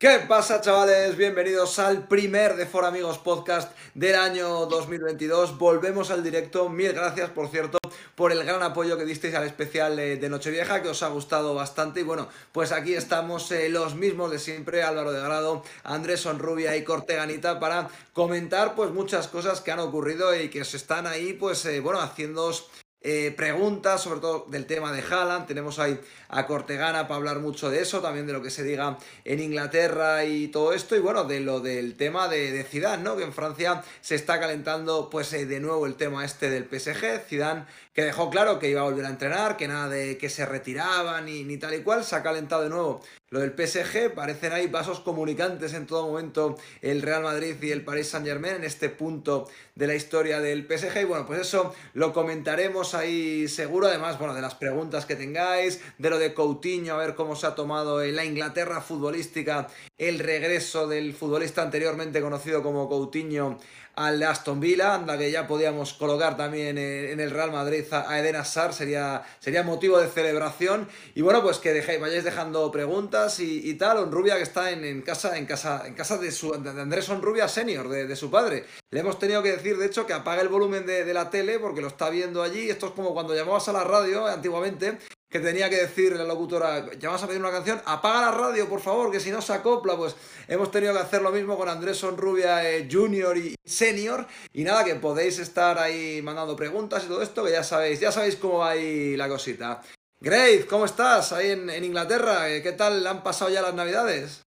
¿Qué pasa chavales? Bienvenidos al primer de For Amigos podcast del año 2022. Volvemos al directo. Mil gracias, por cierto, por el gran apoyo que disteis al especial de Nochevieja, que os ha gustado bastante. Y bueno, pues aquí estamos eh, los mismos de siempre, Álvaro de Grado, Andrés Sonrubia y Corteganita, para comentar pues muchas cosas que han ocurrido y que se están ahí, pues eh, bueno, haciéndoos eh, preguntas, sobre todo del tema de Haaland. Tenemos ahí a Cortegana para hablar mucho de eso, también de lo que se diga en Inglaterra y todo esto. Y bueno, de lo del tema de, de Zidane, ¿no? Que en Francia se está calentando, pues eh, de nuevo el tema este del PSG. Zidane que dejó claro que iba a volver a entrenar, que nada de que se retiraba ni, ni tal y cual. Se ha calentado de nuevo lo del PSG, parecen ahí vasos comunicantes en todo momento el Real Madrid y el Paris Saint Germain en este punto de la historia del PSG. Y bueno, pues eso lo comentaremos ahí seguro. Además, bueno, de las preguntas que tengáis, de lo de Coutinho, a ver cómo se ha tomado en la Inglaterra futbolística el regreso del futbolista anteriormente conocido como Coutinho al Aston Villa, anda que ya podíamos colocar también en el Real Madrid a Eden Hazard, sería, sería motivo de celebración. Y bueno, pues que dejéis, vayáis dejando preguntas y, tal. Onrubia que está en, casa, en casa, en casa de, su, de Andrés Onrubia senior, de, su padre. Le hemos tenido que decir, de hecho, que apague el volumen de, de la tele porque lo está viendo allí. Esto es como cuando llamabas a la radio antiguamente que tenía que decir la locutora, ya vas a pedir una canción, apaga la radio, por favor, que si no se acopla, pues hemos tenido que hacer lo mismo con Andrés Sonrubia eh, Junior y Senior. Y nada, que podéis estar ahí mandando preguntas y todo esto, que ya sabéis, ya sabéis cómo va ahí la cosita. Grace, ¿cómo estás ahí en, Inglaterra? Eh, ¿Qué tal han pasado ya las navidades?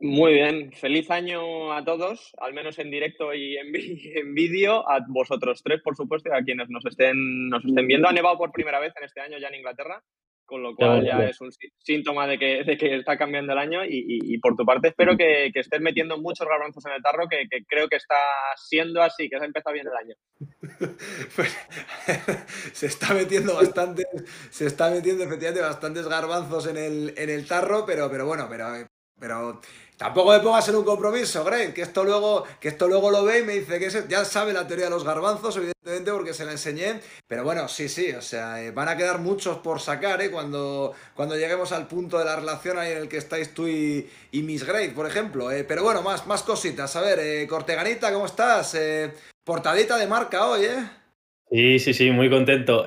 Muy bien, feliz año a todos, al menos en directo y en, en vídeo, a vosotros tres, por supuesto, y a quienes nos estén, nos estén viendo. Ha nevado por primera vez en este año ya en Inglaterra, con lo cual ya es un síntoma de que, de que está cambiando el año y, por tu parte espero que, que, estés metiendo muchos garbanzos en el tarro, que, que, creo que está siendo así, que se ha empezado bien el año. Pues, se está metiendo bastante, se está metiendo efectivamente bastantes garbanzos en el, en el tarro, pero, pero bueno, pero, pero Tampoco me pongas en un compromiso, Greg, que esto luego, que esto luego lo ve y me dice que ya sabe la teoría de los garbanzos, evidentemente, porque se la enseñé. Pero bueno, sí, sí, o sea, eh, van a quedar muchos por sacar, ¿eh? Cuando, cuando lleguemos al punto de la relación ahí en el que estáis tú y, Miss Grey, por ejemplo. Eh. Pero bueno, más, más cositas. A ver, eh, Corteganita, ¿cómo estás? Eh, portadita de marca hoy, ¿eh? Sí, sí, sí, muy contento.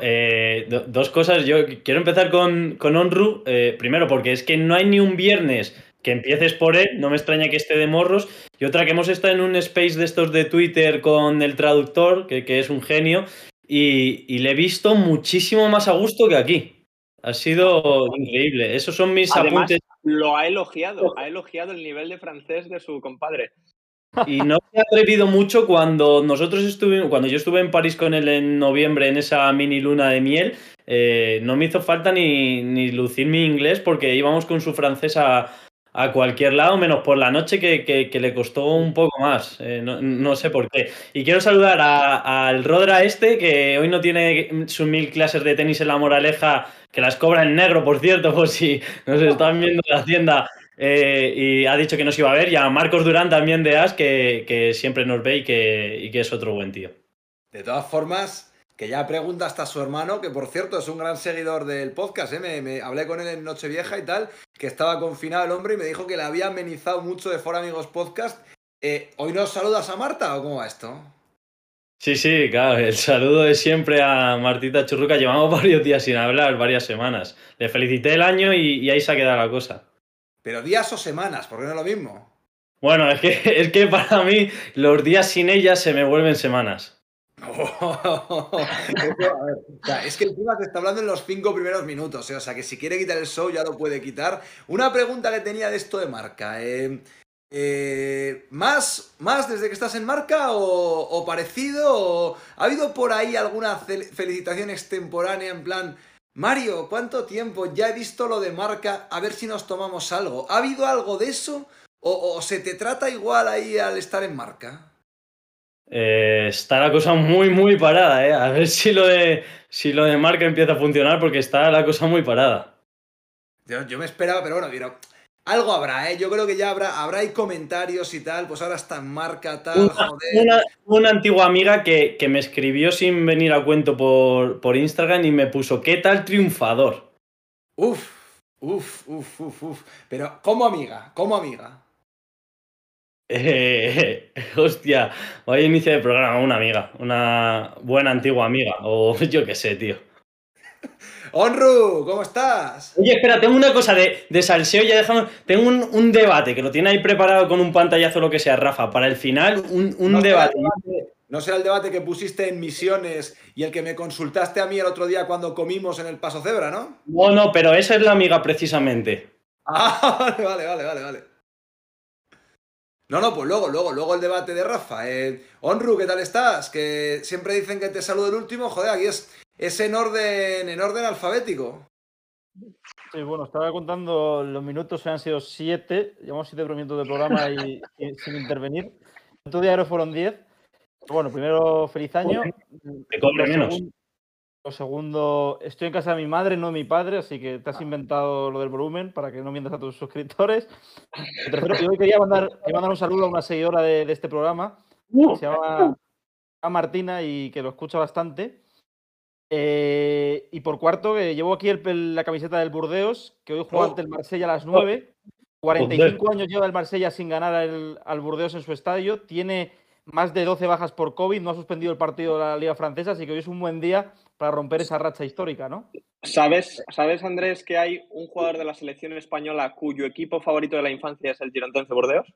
dos cosas. Yo quiero empezar con, con Onru. primero, porque es que no hay ni un viernes que empieces por él, no me extraña que esté de morros. Y otra que hemos estado en un space de estos de Twitter con el traductor, que, es un genio, y, le he visto muchísimo más a gusto que aquí. Ha sido increíble. Esos son mis apuntes. Lo ha elogiado, ha elogiado el nivel de francés de su compadre. Y no me ha atrevido mucho cuando nosotros estuvimos, cuando yo estuve en París con él en noviembre en esa mini luna de miel, eh, no me hizo falta ni, ni lucir mi inglés porque íbamos con su francés a, a cualquier lado, menos por la noche que, le costó un poco más. Eh, no, sé por qué. Y quiero saludar al Rodra este, que hoy no tiene sus mil clases de tenis en la moraleja, que las cobra en negro, por cierto, por si nos están viendo en la tienda. Eh, y ha dicho que nos iba a ver. Y a Marcos Durán también de As, que, siempre nos ve y que, y que es otro buen tío. De todas formas, que ya pregunta hasta su hermano, que por cierto es un gran seguidor del podcast, ¿eh? me, hablé con él en Nochevieja y tal, que estaba confinado el hombre y me dijo que le había amenizado mucho de For Amigos Podcast. Eh, ¿Hoy nos saludas a Marta o cómo va esto? Sí, sí, claro, el saludo es siempre a Martita Churruca. Llevamos varios días sin hablar, varias semanas. Le felicité el año y, y ahí se ha quedado la cosa. Pero días o semanas, porque no es lo mismo. Bueno, es que, es que para mí los días sin ella se me vuelven semanas. es que encima te está hablando en los cinco primeros minutos, ¿eh? o sea que si quiere quitar el show ya lo puede quitar. Una pregunta que tenía de esto de marca. Eh, eh, ¿más, ¿Más desde que estás en marca o, parecido? ¿Ha habido por ahí alguna felicitación extemporánea en plan, Mario, ¿cuánto tiempo? Ya he visto lo de marca, a ver si nos tomamos algo. ¿Ha habido algo de eso? o se te trata igual ahí al estar en marca? Eh, está la cosa muy, muy parada, ¿eh? A ver si lo, de, si lo de marca empieza a funcionar porque está la cosa muy parada. Yo, me esperaba, pero bueno, algo habrá, ¿eh? Yo creo que ya habrá, habrá comentarios y tal, pues ahora está en marca, tal, una, joder. Una, antigua amiga que, que, me escribió sin venir a cuento por, por Instagram y me puso, ¿qué tal triunfador? Uf, uf, uf, uf, uf. Pero, ¿como amiga? ¿Como amiga? Eh, hostia, vaya inicio de programa, una amiga, una buena antigua amiga, o yo qué sé, tío. Onru, ¿cómo estás? Oye, espera, tengo una cosa de, de salseo, ya dejamos. Tengo un, un debate que lo tiene ahí preparado con un pantallazo o lo que sea, Rafa. Para el final, un, un No debate. debate- No será el debate que pusiste en Misiones y el que me consultaste a mí el otro día cuando comimos en el Paso Cebra, ¿no? No, no, pero esa es la amiga precisamente. Ah, vale, vale, vale, vale, vale. No, no, pues luego, luego, luego el debate de Rafa. Eh, Onru, ¿qué tal estás? Que siempre dicen que te saludo el último. Joder, aquí es, es en orden, en orden alfabético. Sí, bueno, estaba contando los minutos, han sido siete, llevamos siete minutos de programa y, y sin intervenir. Otro día fueron diez. Bueno, primero, feliz año. Te cobre Lo menos. Lo segundo, estoy en casa de mi madre, no de mi padre, así que te has inventado lo del volumen para que no mientas a tus suscriptores. Lo tercero, yo hoy quería mandar, quería mandar un saludo a una seguidora de, de este programa, que se llama a Martina y que lo escucha bastante. Eh, y por cuarto, que llevo aquí el- el- la camiseta del Burdeos, que hoy juega Oh. ante el Marsella a las 9. 45 años lleva el Marsella sin ganar al, al Burdeos en su estadio. Tiene más de 12 bajas por COVID, no ha suspendido el partido de la Liga Francesa, así que hoy es un buen día para romper esa racha histórica, ¿no? ¿Sabes, ¿Sabes, Andrés, que hay un jugador de la selección española cuyo equipo favorito de la infancia es el Girontense Bordeos?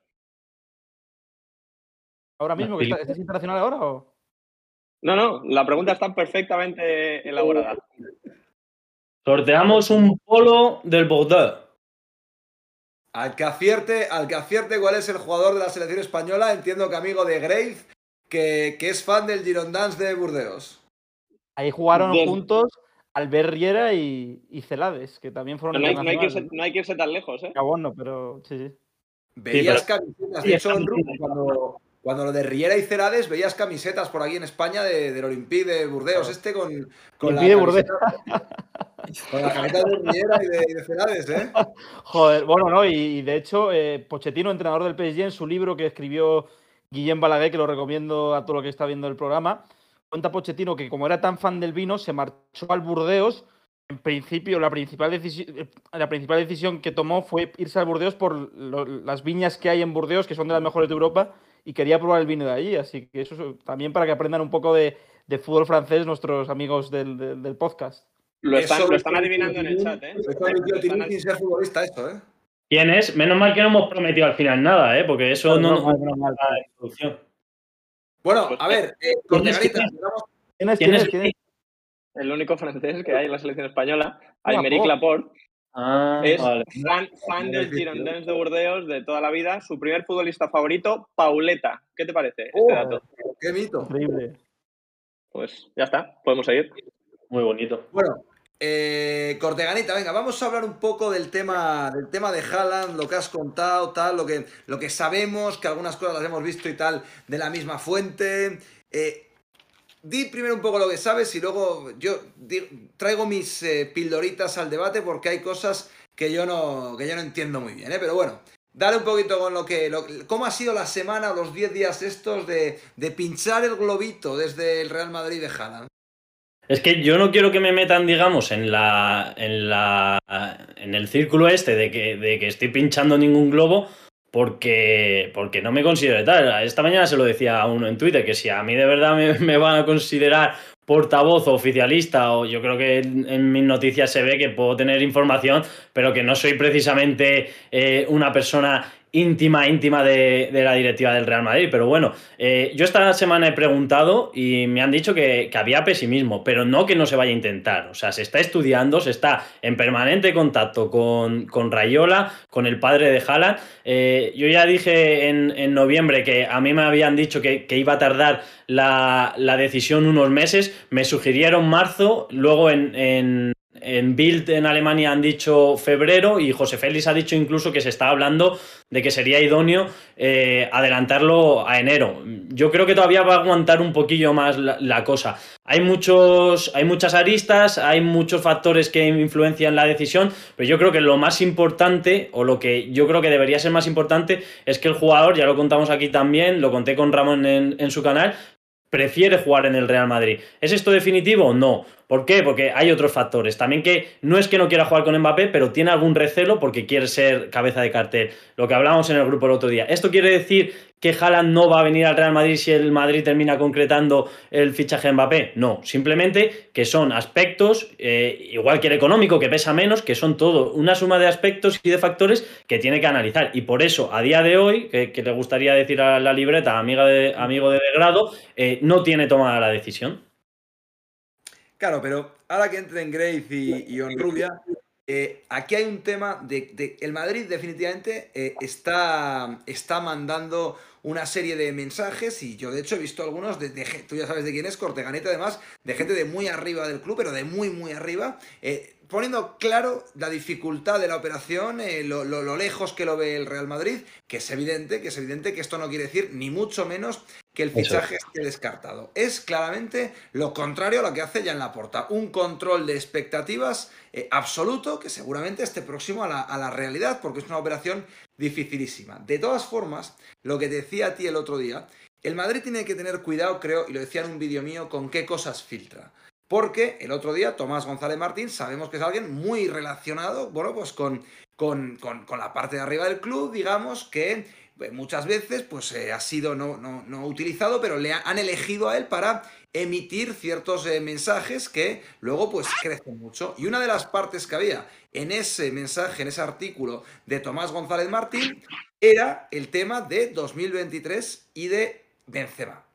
Ahora mismo, que ¿estás internacional ahora o? No, no, la pregunta está perfectamente elaborada. Sorteamos un polo del Bordeaux. Al que acierte, al que acierte cuál es el jugador de la selección española, entiendo que amigo de Grave, que, que es fan del Girondins de Burdeos. Ahí jugaron Bien. juntos Albert Riera y, y Celades, que también fueron No hay, no hay que irse, internacionales. no hay que irse tan lejos, ¿eh? Gabón no, pero sí, sí. Veías pero- camisetas, de hecho, bien. cuando, cuando lo de Riera y Cerades, veías camisetas por aquí en España de, del Olympique de Burdeos, este con, con la Olympique de Burdeos. camiseta- Con la camiseta de Riera y de, y de Cerades, ¿eh? Joder, bueno, no, y, y de hecho, eh, Pochettino, entrenador del PSG, en su libro que escribió Guillem Balaguer, que lo recomiendo a todo lo que está viendo el programa, cuenta Pochettino que como era tan fan del vino, se marchó al Burdeos. En principio, la principal, decisi- eh, la principal decisión que tomó fue irse al Burdeos por lo- las viñas que hay en Burdeos, que son de las mejores de Europa, y quería probar el vino de allí. Así que eso es también para que aprendan un poco de, de fútbol francés nuestros amigos del, del- del podcast. Lo están, lo lo están adivinando en el chat, ¿eh? sin ser futbolista esto, ¿eh? ¿Quién es? Menos mal que no hemos prometido al final nada, ¿eh? Porque eso no, Normal, no, normal. la introducción. Bueno, Pues, a ver, eh, ¿quién es? Corteganita, ¿Quién es? ¿Quién es? El único francés que hay en la selección española. Aymeric Laporte, Ah, es vale. fan, fan del Girondins de Burdeos de toda la vida. Su primer futbolista favorito, Pauleta. ¿Qué te parece este Oh. dato? qué mito. Increíble. Pues ya está, podemos seguir. Muy bonito. Bueno, eh, Corteganita, venga, vamos a hablar un poco del tema, del tema de Haaland, lo que has contado, tal, lo que, lo que sabemos, que algunas cosas las hemos visto y tal, de la misma fuente. Eh, di primero un poco lo que sabes y luego yo traigo mis eh, pildoritas al debate porque hay cosas que yo no, que yo no entiendo muy bien, ¿eh? Pero bueno, dale un poquito con lo que... ¿Cómo ha sido la semana los 10 días estos de, de pinchar el globito desde el Real Madrid de Haaland? Es que yo no quiero que me metan, digamos, en la. en la. en el círculo este de que, de que estoy pinchando ningún globo. Porque, porque no me considero tal. Esta mañana se lo decía a uno en Twitter, que si a mí de verdad me, me van a considerar portavoz o oficialista, o yo creo que en, mis noticias se ve que puedo tener información, pero que no soy precisamente eh, una persona íntima, íntima de, de la directiva del Real Madrid. Pero bueno, eh, yo esta semana he preguntado y me han dicho que, que había pesimismo, pero no que no se vaya a intentar. O sea, se está estudiando, se está en permanente contacto con, con Rayola, con el padre de Haaland. Eh, yo ya dije en, en noviembre que a mí me habían dicho que, que iba a tardar la, la decisión unos meses. Me sugirieron marzo, luego en, en, en Bild en Alemania han dicho febrero y José Félix ha dicho incluso que se está hablando de que sería idóneo eh, adelantarlo a enero. Yo creo que todavía va a aguantar un poquillo más la, la, cosa. Hay, muchos, hay muchas aristas, hay muchos factores que influencian la decisión, pero yo creo que lo más importante, o lo que yo creo que debería ser más importante, es que el jugador, ya lo contamos aquí también, lo conté con Ramón en, en su canal, prefiere jugar en el Real Madrid. ¿Es esto definitivo? No. ¿Por qué? Porque hay otros factores. También que no es que no quiera jugar con Mbappé, pero tiene algún recelo porque quiere ser cabeza de cartel. Lo que hablábamos en el grupo el otro día. ¿Esto quiere decir que Haaland no va a venir al Real Madrid si el Madrid termina concretando el fichaje de Mbappé? No, simplemente que son aspectos, eh, igual que el económico, que pesa menos, que son todo una suma de aspectos y de factores que tiene que analizar. Y por eso, a día de hoy, que, le gustaría decir a la libreta, amiga de, amigo de degrado, eh, no tiene tomada la decisión. Claro, pero ahora que entren Grace y, y Onrubia, eh, aquí hay un tema de, el Madrid definitivamente eh, está, está mandando una serie de mensajes y yo de hecho he visto algunos de, tú ya sabes de quién es Corteganete además de gente de muy arriba del club pero de muy muy arriba. Eh, poniendo claro la dificultad de la operación, eh, lo, lejos que lo ve el Real Madrid, que es evidente, que es evidente que esto no quiere decir ni mucho menos que el fichaje esté descartado. Es claramente lo contrario a lo que hace ya en la porta. Un control de expectativas eh, absoluto que seguramente esté próximo a la, a la realidad, porque es una operación dificilísima. De todas formas, lo que decía a ti el otro día, el Madrid tiene que tener cuidado, creo, y lo decía en un vídeo mío, con qué cosas filtra. Porque el otro día Tomás González Martín sabemos que es alguien muy relacionado, bueno, pues con, con, la parte de arriba del club, digamos, que eh, muchas veces pues eh, ha sido no, no, utilizado, pero le han elegido a él para emitir ciertos eh, mensajes que luego pues crecen mucho. Y una de las partes que había en ese mensaje, en ese artículo de Tomás González Martín, era el tema de 2023 y de Benzema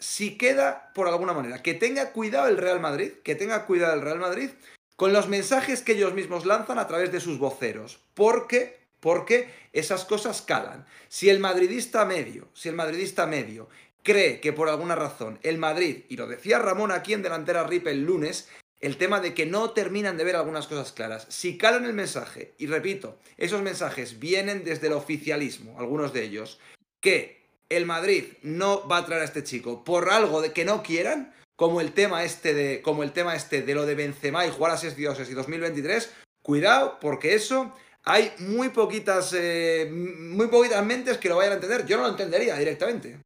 si queda por alguna manera, que tenga cuidado el Real Madrid, que tenga cuidado el Real Madrid con los mensajes que ellos mismos lanzan a través de sus voceros, porque porque esas cosas calan. Si el madridista medio, si el madridista medio cree que por alguna razón el Madrid, y lo decía Ramón aquí en delantera RIP el lunes, el tema de que no terminan de ver algunas cosas claras. Si calan el mensaje, y repito, esos mensajes vienen desde el oficialismo, algunos de ellos, que el Madrid no va a traer a este chico por algo de que no quieran, como el tema este de, como el tema este de lo de Benzema y jugar a seis dioses y 2023, cuidado, porque eso hay muy poquitas, eh, muy poquitas mentes que lo vayan a entender. Yo no lo entendería directamente.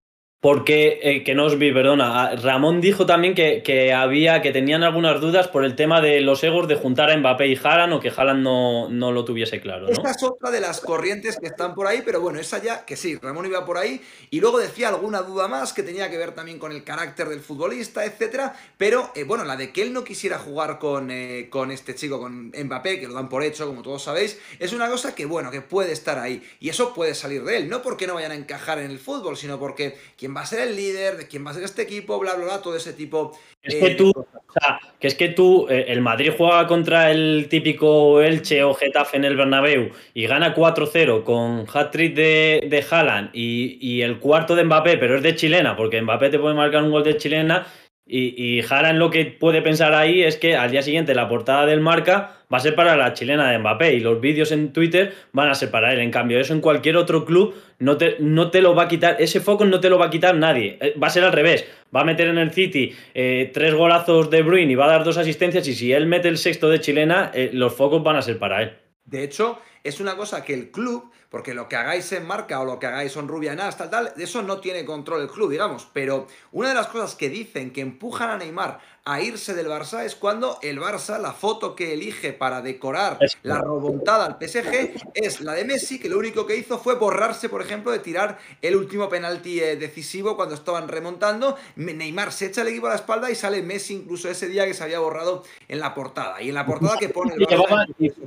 Porque, eh, que no os vi, perdona, ah, Ramón dijo también que, había, que tenían algunas dudas por el tema de los egos de juntar a Mbappé y Haaland o que Haaland no, no lo tuviese claro. ¿no? Esta es otra de las corrientes que están por ahí, pero bueno, esa ya, que sí, Ramón iba por ahí y luego decía alguna duda más que tenía que ver también con el carácter del futbolista, etcétera, pero eh, bueno, la de que él no quisiera jugar con, eh, con este chico, con Mbappé, que lo dan por hecho, como todos sabéis, es una cosa que bueno, que puede estar ahí y eso puede salir de él, no porque no vayan a encajar en el fútbol, sino porque quien va a ser el líder, de quién va a ser este equipo, bla, bla, bla, todo ese tipo. Es que tú, o sea, que es que tú, eh, el Madrid juega contra el típico Elche o Getafe en el Bernabéu y gana 4-0 con hat-trick de, de Haaland y, y, el cuarto de Mbappé, pero es de chilena, porque Mbappé te puede marcar un gol de chilena y, y Haaland lo que puede pensar ahí es que al día siguiente la portada del marca va a ser para la chilena de Mbappé y los vídeos en Twitter van a ser para él. En cambio, eso en cualquier otro club no te, no te lo va a quitar, ese foco no te lo va a quitar nadie. Eh, va a ser al revés. Va a meter en el City eh, tres golazos de Bruin y va a dar dos asistencias y si él mete el sexto de chilena, eh, los focos van a ser para él. De hecho, es una cosa que el club porque lo que hagáis en marca o lo que hagáis en Rubia tal, tal, de eso no tiene control el club, digamos. Pero una de las cosas que dicen que empujan a Neymar a irse del Barça es cuando el Barça, la foto que elige para decorar la remontada al PSG es la de Messi, que lo único que hizo fue borrarse, por ejemplo, de tirar el último penalti eh, decisivo cuando estaban remontando. Neymar se echa el equipo a la espalda y sale Messi incluso ese día que se había borrado en la portada. Y en la portada que pone el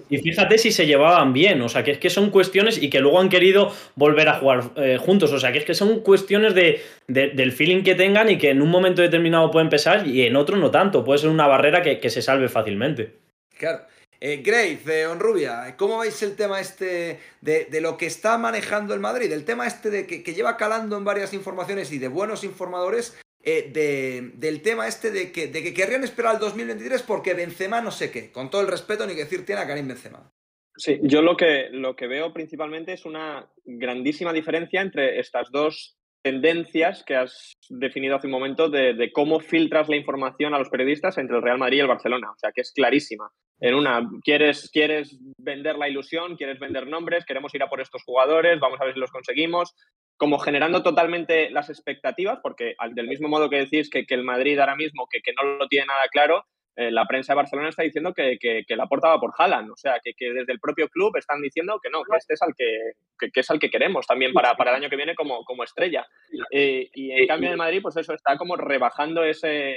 y, fíjate si se llevaban bien, o sea, que es que son cuestiones y que luego han querido volver a jugar eh, juntos, o sea, que es que son cuestiones de, del feeling que tengan y que en un momento determinado pueden pesar y en otro no tanto, puede ser una barrera que, se salve fácilmente. Claro. Eh, Grace, eh, Onrubia, ¿cómo veis el tema este de, lo que está manejando el Madrid? El tema este de que, lleva calando en varias informaciones y de buenos informadores, eh, del tema este de que, de que querrían esperar al 2023 porque Benzema no sé qué. Con todo el respeto, ni que decir tiene a Karim Benzema. Sí, yo lo que, lo que veo principalmente es una grandísima diferencia entre estas dos tendencias que has definido hace un momento de, cómo filtras la información a los periodistas entre el Real Madrid y el Barcelona. O sea, que es clarísima. en una, quieres, quieres vender la ilusión, quieres vender nombres, queremos ir a por estos jugadores, vamos a ver si los conseguimos, como generando totalmente las expectativas, porque del mismo modo que decís que, que el Madrid ahora mismo, que, que, no lo tiene nada claro, eh, la prensa de Barcelona está diciendo que, que, que la portaba por Haaland, o sea, que, desde el propio club están diciendo que no, que este es al que, es al que queremos también para, para, el año que viene como, como estrella. Eh, y en cambio en Madrid, pues eso está como rebajando ese...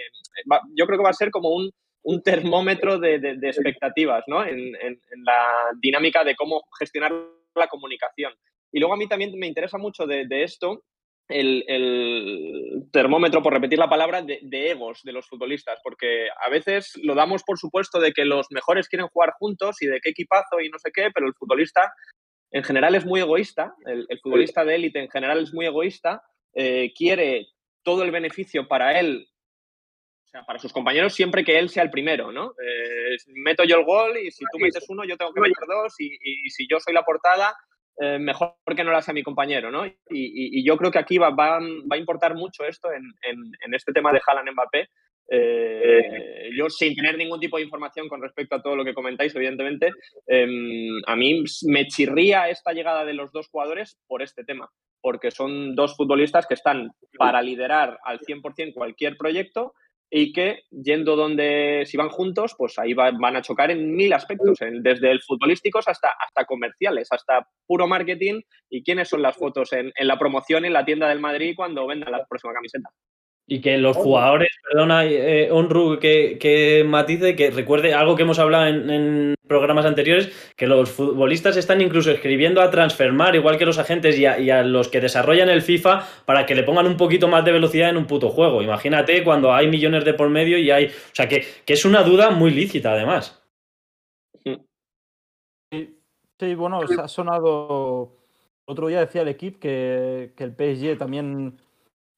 Yo creo que va a ser como un, un termómetro de, de, expectativas, ¿no? En, en, en, la dinámica de cómo gestionar la comunicación. Y luego a mí también me interesa mucho de, de esto el, termómetro, por repetir la palabra, de, egos de los futbolistas, porque a veces lo damos por supuesto de que los mejores quieren jugar juntos y de qué equipazo y no sé qué, pero el futbolista en general es muy egoísta, el, futbolista de élite en general es muy egoísta, eh, quiere todo el beneficio para él, o sea, para sus compañeros, siempre que él sea el primero, ¿no? Eh, meto yo el gol y si tú metes uno, yo tengo que meter dos y, y si yo soy la portada, eh, mejor que no lo hace mi compañero, ¿no? Y, yo creo que aquí va, va, a importar mucho esto en, en, este tema de Haaland Mbappé. Eh, yo, sin tener ningún tipo de información con respecto a todo lo que comentáis, evidentemente, em, a mí me chirría esta llegada de los dos jugadores por este tema, porque son dos futbolistas que están para liderar al 100% cualquier proyecto y que yendo donde, si van juntos, pues ahí van a chocar en mil aspectos, desde el futbolísticos hasta, hasta comerciales, hasta puro marketing y quiénes son las fotos en, en la promoción en la tienda del Madrid cuando vendan la próxima camiseta. Y que los jugadores, perdona, eh, Onru, que, que, matice, que recuerde algo que hemos hablado en, programas anteriores, que los futbolistas están incluso escribiendo a Transfermar, igual que los agentes y a, los que desarrollan el FIFA, para que le pongan un poquito más de velocidad en un puto juego. Imagínate cuando hay millones de por medio y hay... O sea, que, es una duda muy lícita, además. Sí, bueno, ha sonado... Otro día decía el equipo que, que el PSG también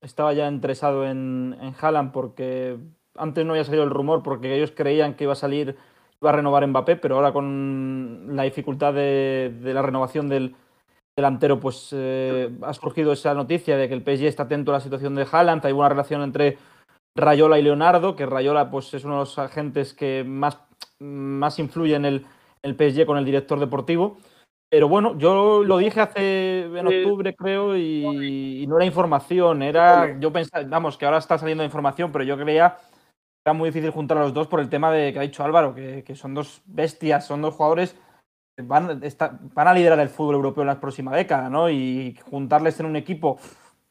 estaba ya interesado en, en Haaland porque antes no había salido el rumor porque ellos creían que iba a salir, iba a renovar Mbappé, pero ahora con la dificultad de, la renovación del delantero, pues eh, ha surgido esa noticia de que el PSG está atento a la situación de Haaland. Hay una relación entre Rayola y Leonardo, que Rayola pues, es uno de los agentes que más, más influye en el, el PSG con el director deportivo. Pero bueno, yo lo dije hace en octubre, creo, y, no era información, era. Yo pensaba, vamos, que ahora está saliendo información, pero yo creía que era muy difícil juntar a los dos por el tema de que ha dicho Álvaro, que, son dos bestias, son dos jugadores que van, van a liderar el fútbol europeo en la próxima década, ¿no? Y juntarles en un equipo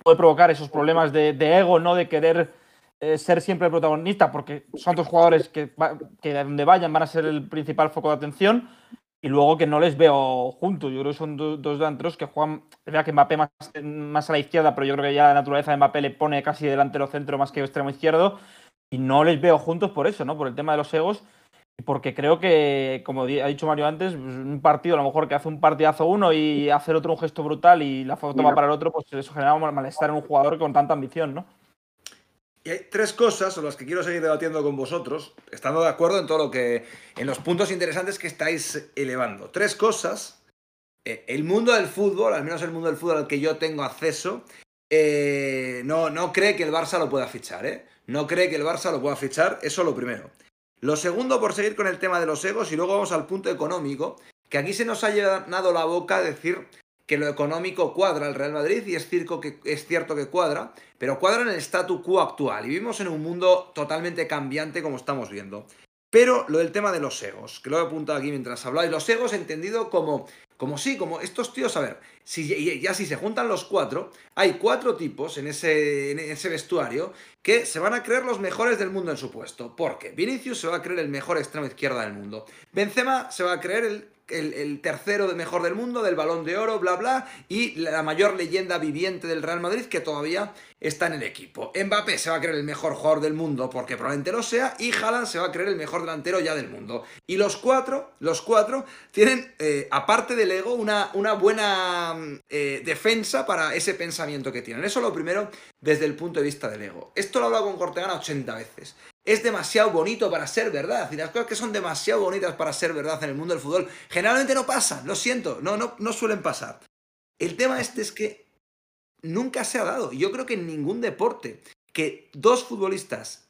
puede provocar esos problemas de, ego, ¿no? De querer eh, ser siempre el protagonista, porque son dos jugadores que, que donde vayan van a ser el principal foco de atención y luego que no les veo juntos. Yo creo que son dos delanteros que juegan. Es verdad que Mbappé más, más, a la izquierda, pero yo creo que ya la naturaleza de Mbappé le pone casi delantero centro más que extremo izquierdo. Y no les veo juntos por eso, ¿no? Por el tema de los egos. Porque creo que, como ha dicho Mario antes, pues, un partido, a lo mejor que hace un partidazo uno y hace el otro un gesto brutal y la foto va para el otro, pues eso genera un malestar en un jugador con tanta ambición, ¿no? Y hay tres cosas sobre las que quiero seguir debatiendo con vosotros, estando de acuerdo en todo lo que. en los puntos interesantes que estáis elevando. Tres cosas. Eh, el mundo del fútbol, al menos el mundo del fútbol al que yo tengo acceso, eh, no, no cree que el Barça lo pueda fichar, ¿eh? No cree que el Barça lo pueda fichar, eso lo primero. Lo segundo, por seguir con el tema de los egos, y luego vamos al punto económico, que aquí se nos ha llenado la boca decir que lo económico cuadra el Real Madrid y es, cierto que, es cierto que cuadra, pero cuadra en el statu quo actual y vivimos en un mundo totalmente cambiante como estamos viendo. Pero lo del tema de los egos, que lo he apuntado aquí mientras habláis, los egos entendido como, como sí, como estos tíos, a ver, si, ya si se juntan los cuatro, hay cuatro tipos en ese, en ese vestuario que se van a creer los mejores del mundo en su puesto. Porque Vinicius se va a creer el mejor extremo izquierda del mundo. Benzema se va a creer el el, tercero de mejor del mundo, del balón de oro, bla, bla, y la mayor leyenda viviente del Real Madrid que todavía está en el equipo. Mbappé se va a creer el mejor jugador del mundo porque probablemente lo sea, y Haaland se va a creer el mejor delantero ya del mundo. Y los cuatro, los cuatro, tienen, eh, aparte del ego, una, una buena eh, defensa para ese pensamiento que tienen. Eso lo primero desde el punto de vista del ego. Esto lo he hablado con Cortegana 80 veces es demasiado bonito para ser verdad. Y las cosas que son demasiado bonitas para ser verdad en el mundo del fútbol generalmente no pasan, lo siento, no, no, no suelen pasar. El tema este es que nunca se ha dado. Yo creo que en ningún deporte que dos futbolistas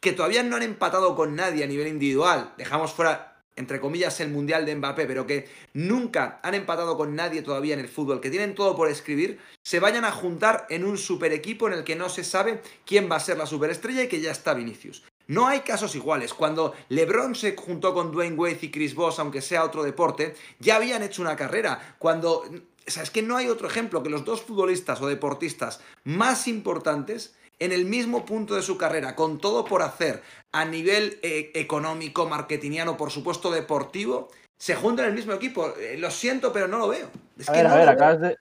que todavía no han empatado con nadie a nivel individual, dejamos fuera entre comillas, el Mundial de Mbappé, pero que nunca han empatado con nadie todavía en el fútbol, que tienen todo por escribir, se vayan a juntar en un super equipo en el que no se sabe quién va a ser la superestrella y que ya está Vinicius. No hay casos iguales. Cuando LeBron se juntó con Dwayne Wade y Chris Voss, aunque sea otro deporte, ya habían hecho una carrera. Cuando. O sea, es que no hay otro ejemplo que los dos futbolistas o deportistas más importantes en el mismo punto de su carrera, con todo por hacer a nivel eh, económico, marketingiano, por supuesto deportivo, se juntan en el mismo equipo. Eh, lo siento, pero no lo veo. a ver, a ver, acabas de,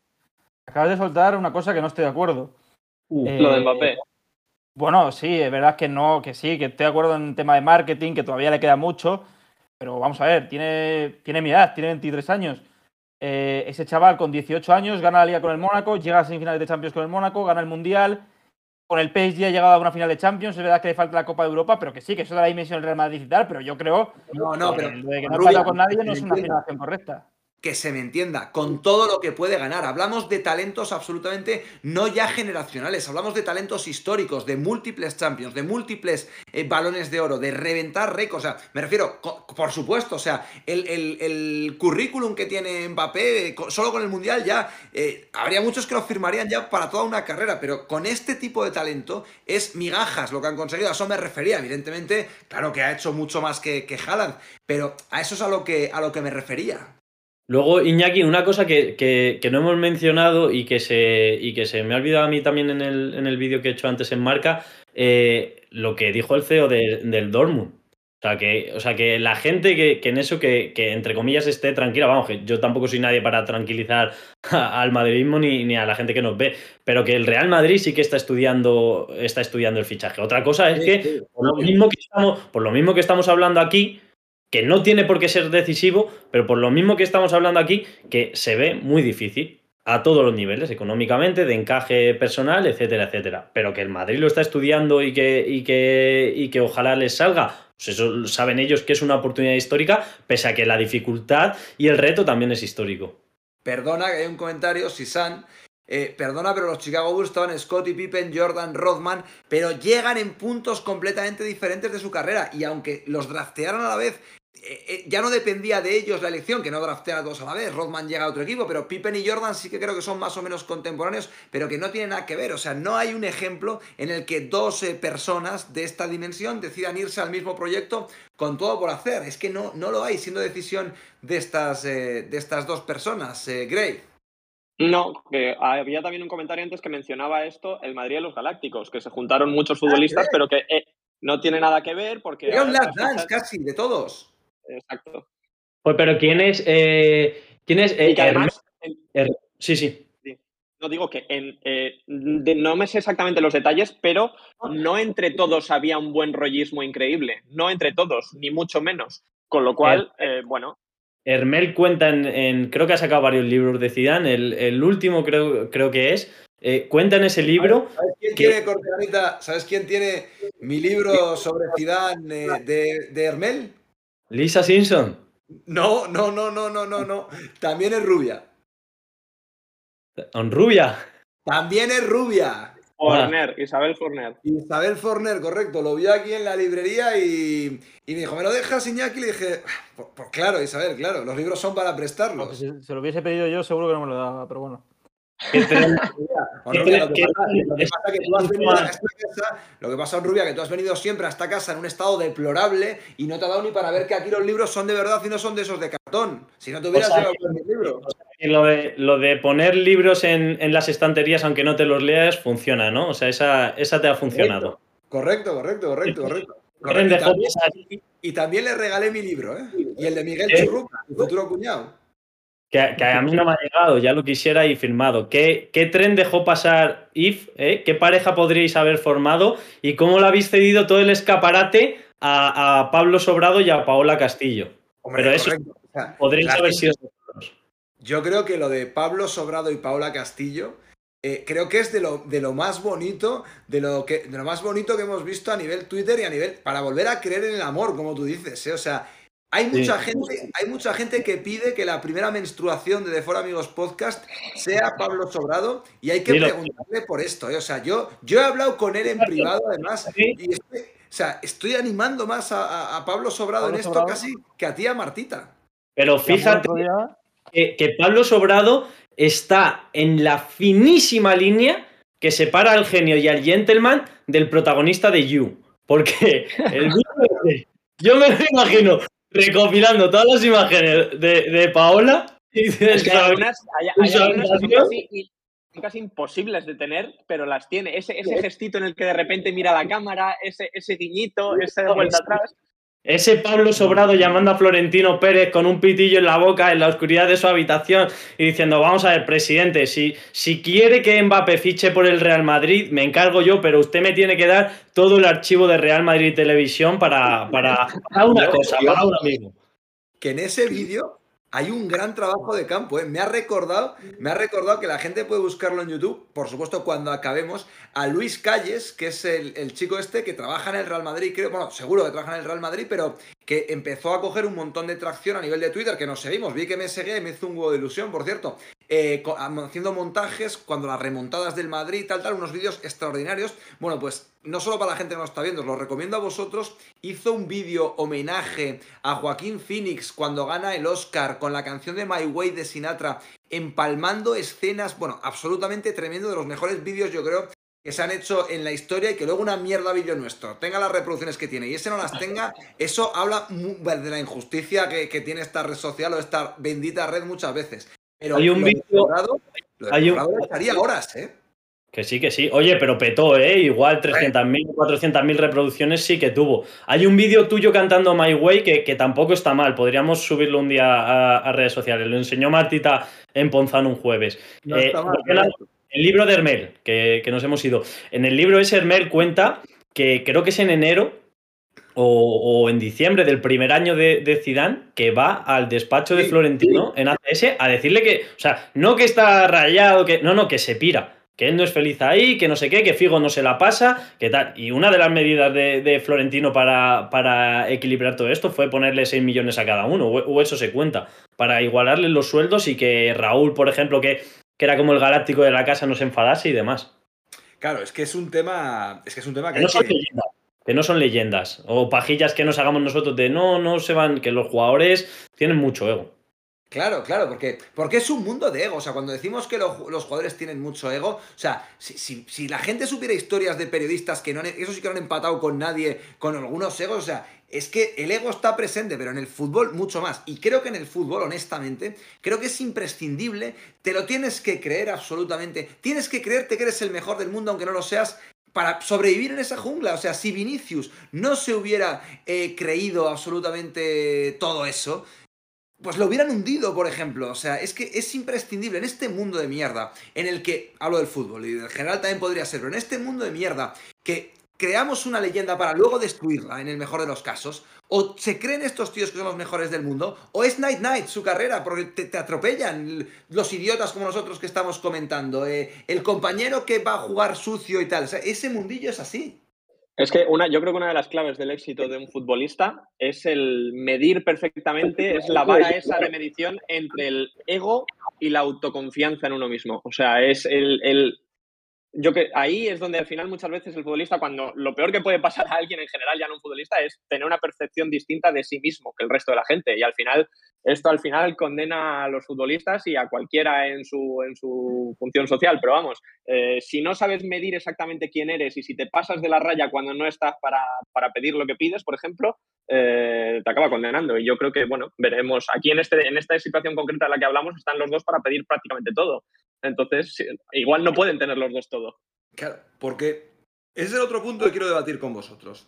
acabas de, soltar una cosa que no estoy de acuerdo. Eh, lo de Mbappé. Bueno, sí, es verdad que no, que sí, que estoy de acuerdo en el tema de marketing, que todavía le queda mucho, pero vamos a ver, tiene, tiene mi edad, tiene 23 años. ese chaval con 18 años gana la liga con el Mónaco, llega a semifinales de Champions con el Mónaco, gana el Mundial, con el PSG ha llegado a una final de Champions, es verdad que le falta la Copa de Europa, pero que sí, que eso de la dimensión del Real Madrid y tal, pero yo creo no, no, pero, que no ha con nadie no es una afirmación correcta que se me entienda, con todo lo que puede ganar. Hablamos de talentos absolutamente no ya generacionales, hablamos de talentos históricos, de múltiples champions, de múltiples eh, balones de oro, de reventar récords. O sea, me refiero, por supuesto, o sea, el, currículum que tiene Mbappé, solo con el Mundial ya, eh, habría muchos que lo firmarían ya para toda una carrera, pero con este tipo de talento es migajas lo que han conseguido. A eso me refería, evidentemente, claro que ha hecho mucho más que, que pero a eso es a lo que, a lo que me refería. Luego, Iñaki, una cosa que, no hemos mencionado y que, se, y que se me ha olvidado a mí también en el, en el vídeo que he hecho antes en marca, eh, lo que dijo el CEO del Dortmund. O sea, que, o sea, que la gente que, en eso, que, entre comillas esté tranquila, vamos, que yo tampoco soy nadie para tranquilizar al madridismo ni, ni, a la gente que nos ve, pero que el Real Madrid sí que está estudiando, está estudiando el fichaje. Otra cosa es que, por lo mismo que estamos, por lo mismo que estamos hablando aquí, que no tiene por qué ser decisivo, pero por lo mismo que estamos hablando aquí, que se ve muy difícil a todos los niveles, económicamente, de encaje personal, etcétera, etcétera. Pero que el Madrid lo está estudiando y que, y que, y que ojalá les salga, pues eso saben ellos que es una oportunidad histórica, pese a que la dificultad y el reto también es histórico. Perdona que hay un comentario, Sisan. Eh, perdona, pero los Chicago Bulls estaban Scottie Pippen, Jordan, Rodman, pero llegan en puntos completamente diferentes de su carrera. Y aunque los draftearon a la vez eh, eh, ya no dependía de ellos la elección, que no draftean a todos a la vez. Rodman llega a otro equipo, pero Pippen y Jordan sí que creo que son más o menos contemporáneos, pero que no tienen nada que ver. O sea, no hay un ejemplo en el que dos eh, personas de esta dimensión decidan irse al mismo proyecto con todo por hacer. Es que no, no lo hay, siendo decisión de estas, de estas dos personas. Gray. No, que había también un comentario antes que mencionaba esto, el Madrid y los Galácticos, que se juntaron muchos ah, futbolistas, pero que no tiene nada que ver porque... Era un last dance casi, de todos exacto. Pues, pero ¿quién es? Eh, ¿Quién es? Eh, además, sí, sí. No digo que eh, no me sé exactamente los detalles, pero no entre todos había un buen rollismo increíble. No entre todos, ni mucho menos. Con lo cual, bueno. Hermel cuenta en, Creo que ha sacado varios libros de Zidane. El, último creo, creo que es. cuenta en ese libro. ¿Sabes quién, tiene, ¿Sabes quién tiene mi libro sobre Zidane de, de Hermel? Lisa Simpson. No, no, no, no, no, no, no. También es rubia. ¿On rubia? También es rubia. Forner, Isabel Forner. Isabel Forner, correcto. Lo vi aquí en la librería y, y me dijo, ¿me lo dejas, Iñaki? Y le dije, pues, claro, Isabel, claro, los libros son para prestarlos. si se lo hubiese pedido yo, seguro que no me lo daba, pero bueno. Lo que pasa, Rubia, que tú has venido siempre a esta casa en un estado deplorable y no te ha dado ni para ver que aquí los libros son de verdad y no son de esos de cartón. Si no te hubieras llevado mis libros. Lo de, lo de poner libros en, las estanterías, aunque no te los leas, funciona, ¿no? O sea, esa, esa te ha funcionado. Correcto, correcto, correcto, correcto. Y, también, le regalé mi libro, ¿eh? Y el de Miguel Churruca, mi futuro cuñado. Que, a mí no me ha llegado, ya lo quisiera y firmado. ¿Qué, qué tren dejó pasar IF? Eh? ¿Qué pareja podríais haber formado? ¿Y cómo le habéis cedido todo el escaparate a, Pablo Sobrado y a Paola Castillo? Pero eso podríais haber sido Yo creo que lo de Pablo Sobrado y Paola Castillo eh, creo que es de lo, de lo más bonito, de lo, que, de lo más bonito que hemos visto a nivel Twitter y a nivel. para volver a creer en el amor, como tú dices. ¿eh? O sea, hay mucha, gente, hay mucha gente que pide que la primera menstruación de The For Amigos Podcast sea Pablo Sobrado y hay que preguntarle por esto. ¿eh? O sea, yo, yo he hablado con él en privado además y O sea, estoy animando más a, Pablo Sobrado en esto casi que a ti a Martita. Pero fíjate que, que Pablo Sobrado está en la finísima línea que separa al genio y al gentleman del protagonista de You. Porque el yo me lo imagino recopilando todas las imágenes de, Paola y de hay algunas, casi, imposibles de tener, pero las tiene. Ese, ese gestito en el que de repente mira la cámara, ese, ese guiñito, ese de vuelta atrás. Ese Pablo Sobrado llamando a Florentino Pérez con un pitillo en la boca en la oscuridad de su habitación y diciendo, vamos a ver, presidente, si, si quiere que Mbappé fiche por el Real Madrid, me encargo yo, pero usted me tiene que dar todo el archivo de Real Madrid Televisión para, para, una cosa, para un amigo. Que en ese vídeo hay un gran trabajo de campo, ¿eh? Me ha recordado, me ha recordado que la gente puede buscarlo en YouTube, por supuesto, cuando acabemos, a Luis Calles, que es el, chico este que trabaja en el Real Madrid, creo, bueno, seguro que trabaja en el Real Madrid, pero que empezó a coger un montón de tracción a nivel de Twitter, que nos seguimos, vi que me seguía y me hizo un huevo de ilusión, por cierto, eh, haciendo montajes cuando las remontadas del Madrid, tal, tal, unos vídeos extraordinarios. Bueno, pues no solo para la gente que nos está viendo, os lo recomiendo a vosotros. Hizo un vídeo homenaje a Joaquín Phoenix cuando gana el Oscar con la canción de My Way de Sinatra, empalmando escenas, bueno, absolutamente tremendo, de los mejores vídeos, yo creo, que se han hecho en la historia y que luego una mierda vídeo nuestro tenga las reproducciones que tiene y ese no las tenga, eso habla de la injusticia que, que, tiene esta red social o esta bendita red muchas veces. Pero hay un vídeo. Hay un... estaría horas, ¿eh? Que sí, que sí. Oye, pero petó, ¿eh? Igual 300.000, 400.000 reproducciones sí que tuvo. Hay un vídeo tuyo cantando My Way que, que, tampoco está mal. Podríamos subirlo un día a, redes sociales. Lo enseñó Martita en Ponzano un jueves. Eh, el libro de Hermel, que, que, nos hemos ido. En el libro ese Hermel cuenta que creo que es en enero o, en diciembre del primer año de, de Zidane, que va al despacho de Florentino en ACS a decirle que, o sea, no que está rayado, que no, no, que se pira, que él no es feliz ahí, que no sé qué, que Figo no se la pasa, que tal. Y una de las medidas de, Florentino para, para, equilibrar todo esto fue ponerle 6 millones a cada uno, o, eso se cuenta, para igualarle los sueldos y que Raúl, por ejemplo, que, que era como el galáctico de la casa, no se enfadase y demás. Claro, es que es un tema. Es que es un tema que. No que no son leyendas o pajillas que nos hagamos nosotros de no, no se van, que los jugadores tienen mucho ego. Claro, claro, porque, porque es un mundo de ego. O sea, cuando decimos que los jugadores tienen mucho ego, o sea, si, si, la gente supiera historias de periodistas que no eso sí que no han empatado con nadie, con algunos egos, o sea, es que el ego está presente, pero en el fútbol mucho más. Y creo que en el fútbol, honestamente, creo que es imprescindible, te lo tienes que creer absolutamente. Tienes que creerte que eres el mejor del mundo, aunque no lo seas, para sobrevivir en esa jungla. O sea, si Vinicius no se hubiera eh, creído absolutamente todo eso, pues lo hubieran hundido, por ejemplo. O sea, es que es imprescindible en este mundo de mierda, en el que, hablo del fútbol y del general también podría ser, pero en este mundo de mierda, que creamos una leyenda para luego destruirla, en el mejor de los casos, o se creen estos tíos que son los mejores del mundo, o es Night Night su carrera, porque te, atropellan los idiotas como nosotros que estamos comentando, eh, el compañero que va a jugar sucio y tal. Ese mundillo es así. Es que una, yo creo que una de las claves del éxito de un futbolista es el medir perfectamente, es la vara esa de medición entre el ego y la autoconfianza en uno mismo. O sea, es el, yo que ahí es donde al final muchas veces el futbolista, cuando lo peor que puede pasar a alguien en general, ya no un futbolista, es tener una percepción distinta de sí mismo que el resto de la gente. Y al final, esto al final condena a los futbolistas y a cualquiera en su, en su función social. Pero vamos, eh, si no sabes medir exactamente quién eres y si te pasas de la raya cuando no estás para, para pedir lo que pides, por ejemplo, eh, te acaba condenando. Y yo creo que, bueno, veremos. Aquí en, este, en esta situación concreta de la que hablamos están los dos para pedir prácticamente todo. Entonces, igual no pueden tener los dos todo. Claro, porque es el otro punto que quiero debatir con vosotros,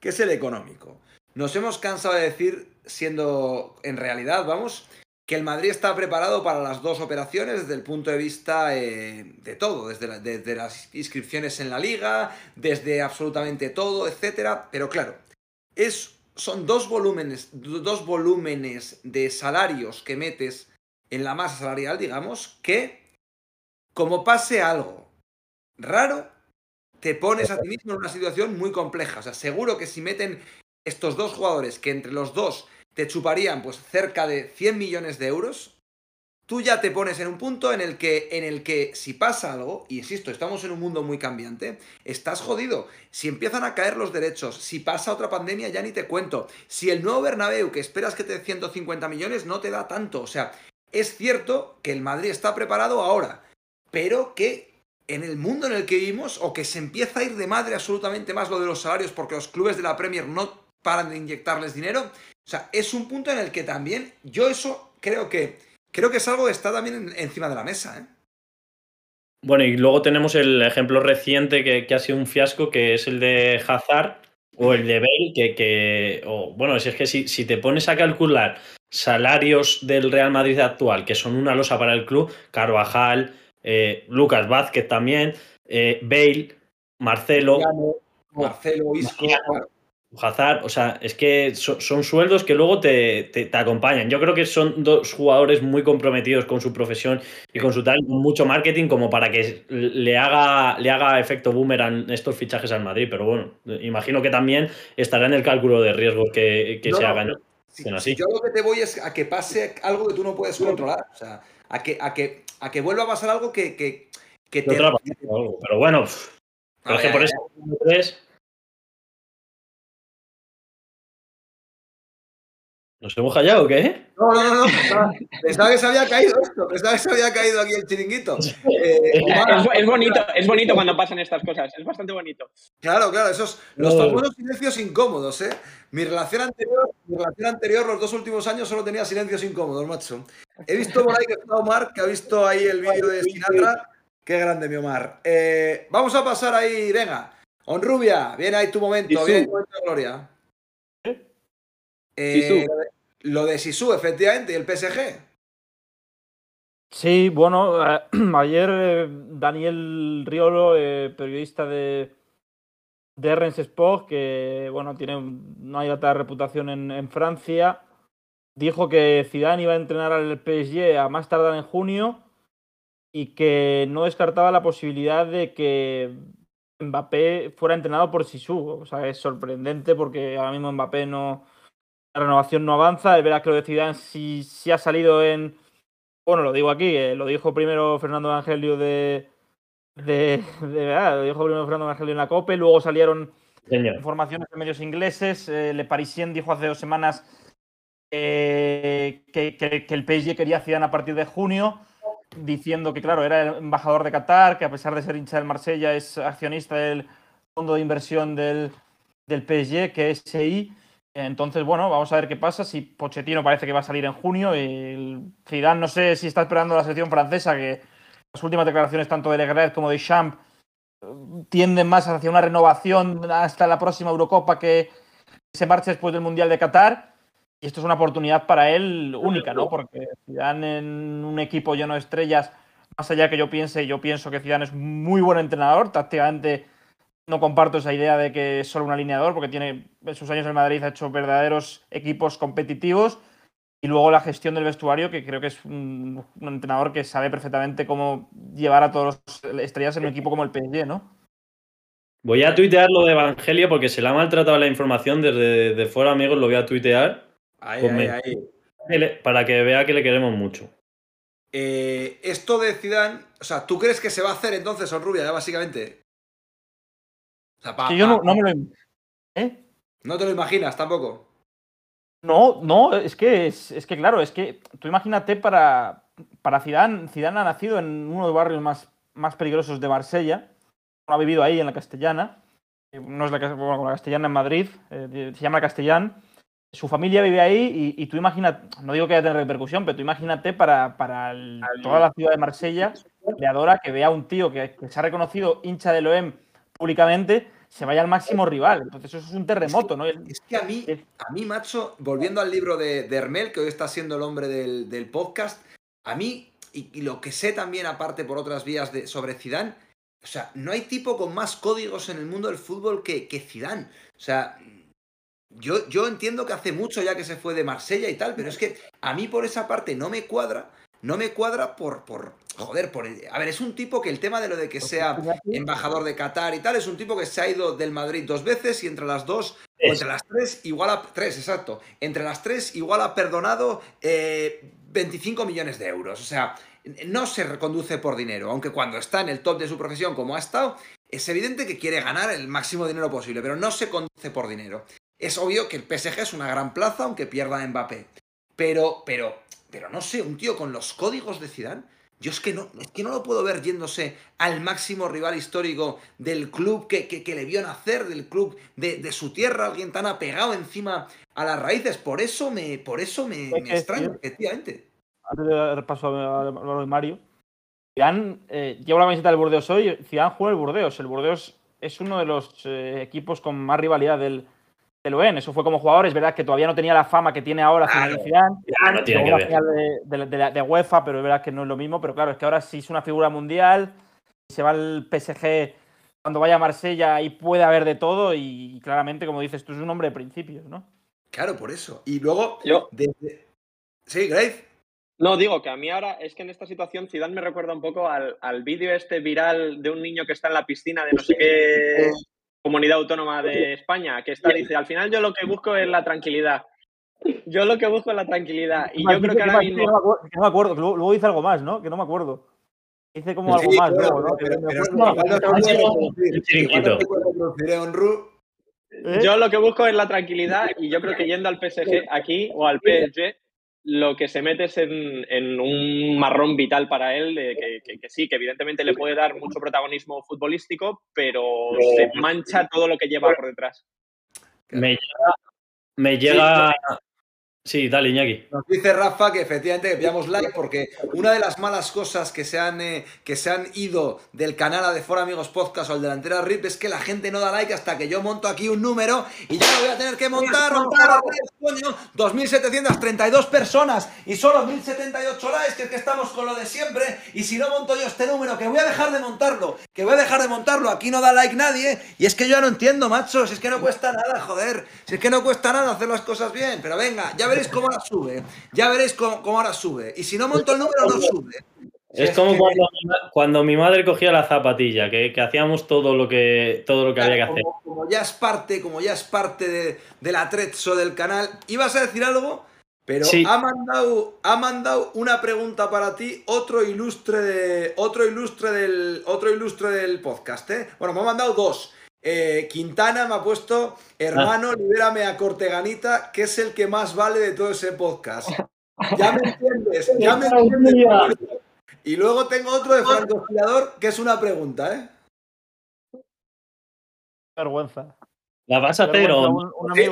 que es el económico. Nos hemos cansado de decir, siendo en realidad, vamos, que el Madrid está preparado para las dos operaciones desde el punto de vista eh, de todo, desde, las inscripciones en la liga, desde absolutamente todo, etcétera. Pero claro, son dos volúmenes, dos volúmenes de salarios que metes en la masa salarial, digamos, que como pase algo raro, te pones a ti mismo en una situación muy compleja. O sea, seguro que si meten estos dos jugadores, que entre los dos te chuparían pues cerca de 100 millones de euros, tú ya te pones en un punto en el que, en el que si pasa algo, y insisto, estamos en un mundo muy cambiante, estás jodido. Si empiezan a caer los derechos, si pasa otra pandemia, ya ni te cuento. Si el nuevo Bernabéu, que esperas que te dé 150 millones, no te da tanto. O sea, es cierto que el Madrid está preparado ahora, pero que en el mundo en el que vivimos, o que se empieza a ir de madre absolutamente más lo de los salarios porque los clubes de la Premier no paran de inyectarles dinero, o sea, es un punto en el que también yo eso creo que creo que es algo que está también encima de la mesa. ¿eh? Bueno, y luego tenemos el ejemplo reciente que, ha sido un fiasco, que es el de Hazard o el de Bale, que, que o, bueno, si es que si, si, te pones a calcular salarios del Real Madrid actual, que son una losa para el club, Carvajal, eh, Lucas Vázquez también, eh, Bale, Marcelo. Marcelo, Isco. Hazard, o sea, es que son, sueldos que luego te, acompañan. Yo creo que son dos jugadores muy comprometidos con su profesión y con su tal, mucho marketing como para que le haga, le haga efecto boomerang estos fichajes al Madrid. Pero bueno, imagino que también estará en el cálculo de riesgos que, se hagan. Yo lo que te voy es a que pase algo que tú no puedes controlar. O sea, a que, a que, a que vuelva a pasar algo que, que, te. Pero bueno, pero es que por eso ¿Nos hemos callado o qué? No, no, no, no. Pensaba, que se había caído esto. Pensaba que se había caído aquí el chiringuito. Eh, es, bonito, es bonito cuando pasan estas cosas. Es bastante bonito. Claro, claro. Esos, los famosos silencios incómodos, ¿eh? Mi relación, anterior, mi relación anterior, los dos últimos años, solo tenía silencios incómodos, macho. He visto por ahí que está Omar, que ha visto ahí el vídeo de Sinatra. Qué grande, mi Omar. Eh, vamos a pasar ahí, venga. Onrubia, viene ahí tu momento, viene tu momento de gloria. Eh, lo de Sisu, efectivamente, y el PSG. Sí, bueno, eh, ayer eh, Daniel Riolo, periodista de, de Rennes Sport, que bueno, tiene no hay alta reputación en, Francia, dijo que Zidane iba a entrenar al PSG a más tardar en junio y que no descartaba la posibilidad de que Mbappé fuera entrenado por Sisu. O sea, es sorprendente porque ahora mismo Mbappé no, la renovación no avanza. Es verdad que lo de Zidane sí, ha salido en. Bueno, lo digo aquí, eh, lo dijo primero Fernando Evangelio de. de, verdad, lo dijo primero Fernando Evangelio en la COPE, luego salieron informaciones de medios ingleses. Eh, Le Parisien dijo hace dos semanas eh, que, que, el PSG quería a Zidane a partir de junio, diciendo que, claro, era el embajador de Qatar, que a pesar de ser hincha del Marsella es accionista del fondo de inversión del, del PSG, que es SI. Entonces, bueno, vamos a ver qué pasa. Si Pochettino parece que va a salir en junio y Zidane no sé si está esperando la selección francesa, que las últimas declaraciones tanto de Legret como de Champ eh, tienden más hacia una renovación hasta la próxima Eurocopa que se marche después del Mundial de Qatar. Y esto es una oportunidad para él única, ¿no? Porque Zidane en un equipo lleno de estrellas, más allá que yo piense, yo pienso que Zidane es muy buen entrenador, tácticamente no comparto esa idea de que es solo un alineador, porque tiene en sus años en Madrid ha hecho verdaderos equipos competitivos. Y luego la gestión del vestuario, que creo que es un, entrenador que sabe perfectamente cómo llevar a todos los estrellas en un equipo como el PSG, ¿no? Voy a tuitear lo de Evangelio porque se le ha maltratado la información desde de fuera, amigos, lo voy a tuitear. Ahí, ahí, ahí. Para que vea que le queremos mucho. Eh, esto de Zidane, o sea, ¿tú crees que se va a hacer entonces, Rubia, ya básicamente? Yo no, me lo. ¿Eh? ¿No te lo imaginas tampoco? No, no, es que, es, que claro, es que tú imagínate para, para Zidane, Zidane ha nacido en uno de los barrios más, más peligrosos de Marsella, ha vivido ahí en la Castellana, eh, no es la, la Castellana en Madrid, eh, se llama Castellán, su familia vive ahí y, tú imagínate, no digo que haya tener repercusión, pero tú imagínate para, para toda la ciudad de Marsella, le adora que vea a un tío que, que se ha reconocido hincha del OEM públicamente, se vaya al máximo rival. Entonces eso es un terremoto, ¿no? Es que a mí, a mí, macho, volviendo al libro de, Hermel, que hoy está siendo el hombre del, podcast, a mí, y, lo que sé también aparte por otras vías de, sobre Zidane, o sea, no hay tipo con más códigos en el mundo del fútbol que, que Zidane. O sea, yo, yo entiendo que hace mucho ya que se fue de Marsella y tal, pero es que a mí por esa parte no me cuadra, no me cuadra por, por, joder, por el- a ver, es un tipo que el tema de lo de que sea embajador de Qatar y tal, es un tipo que se ha ido del Madrid dos veces y entre las dos, o entre las tres, igual a. Tres, exacto. Entre las tres, igual ha perdonado eh, 25 millones de euros. O sea, no se reconduce por dinero, aunque cuando está en el top de su profesión, como ha estado, es evidente que quiere ganar el máximo dinero posible, pero no se conduce por dinero. Es obvio que el PSG es una gran plaza, aunque pierda a Mbappé. Pero, pero, pero no sé, un tío con los códigos de Zidane. Yo es que no, es que no lo puedo ver yéndose al máximo rival histórico del club que, que- que le vio nacer, del club de, de su tierra, alguien tan apegado encima a las raíces. Por eso me, por eso me, extraña, efectivamente. Antes de dar paso a, Mario. Zidane, eh, llevo la camiseta del Burdeos hoy. Zidane juega el Burdeos. El Burdeos es uno de los eh, equipos con más rivalidad del, del OEN. Eso fue como jugador. Es verdad que todavía no tenía la fama que tiene ahora Claro. Zinedine Zidane. Ya, no tiene Llegó que a la ver. final de, de- de la- de UEFA, pero es verdad que no es lo mismo. Pero claro, es que ahora sí es una figura mundial. Se va al PSG cuando vaya a Marsella y puede haber de todo. Y, claramente, como dices, tú es un hombre de principios, ¿no? Claro, por eso. Y luego, Yo, desde... Sí, Grace. no, digo que a mí ahora es que en esta situación Zidane me recuerda un poco al, al vídeo este viral de un niño que está en la piscina de no sé qué comunidad autónoma de España, que está, dice, al final yo lo que busco es la tranquilidad. Yo lo que busco es la tranquilidad. Y yo creo que ahora Que mismo... no me acuerdo, que no me acuerdo, que luego, luego dice algo más, ¿no? Que no me acuerdo. Dice como algo Sí, más, claro, luego, ¿no? ¿Eh? Yo lo que busco es la tranquilidad y yo creo que yendo al PSG aquí o al PSG, lo que se mete es en, en un marrón vital para él, de que, que- que sí, que evidentemente le puede dar mucho protagonismo futbolístico, pero se mancha todo lo que lleva por detrás. Me llega. Me llega. Sí, dale, Iñaki. Nos dice Rafa que efectivamente que pillamos like porque una de las malas cosas que se han, eh, que se han ido del canal a de Fora Amigos Podcast o al delantera RIP es que la gente no da like hasta que yo monto aquí un número y ya lo voy a tener que montar, montar, coño, 2.732 personas y solo 1.078 likes, que es que estamos con lo de siempre. Y si no monto yo este número, que voy a dejar de montarlo, que voy a dejar de montarlo, aquí no da like nadie. Y es que yo no entiendo, macho, si es que no cuesta nada, joder, si es que no cuesta nada hacer las cosas bien, pero venga, ya veréis cómo ahora sube, ya veréis cómo, cómo ahora sube y si no monto el número no sube. Es como que- cuando, cuando mi madre cogía la zapatilla, que, que hacíamos todo lo que, todo lo que había que hacer. Como, como ya es parte, como ya es parte de, del atrezzo del canal, ibas a decir algo, pero Sí. ha mandado, ha mandado una pregunta para ti, otro ilustre de, otro ilustre del, otro ilustre del podcast, ¿eh? Bueno, me ha mandado dos. Eh, Quintana me ha puesto, hermano, libérame a Corteganita, que es el que más vale de todo ese podcast. Ya me entiendes, ya me entiendes. Y luego tengo otro de Franco que es una pregunta, ¿eh? Vergüenza. ¿La vas a hacer Sí, te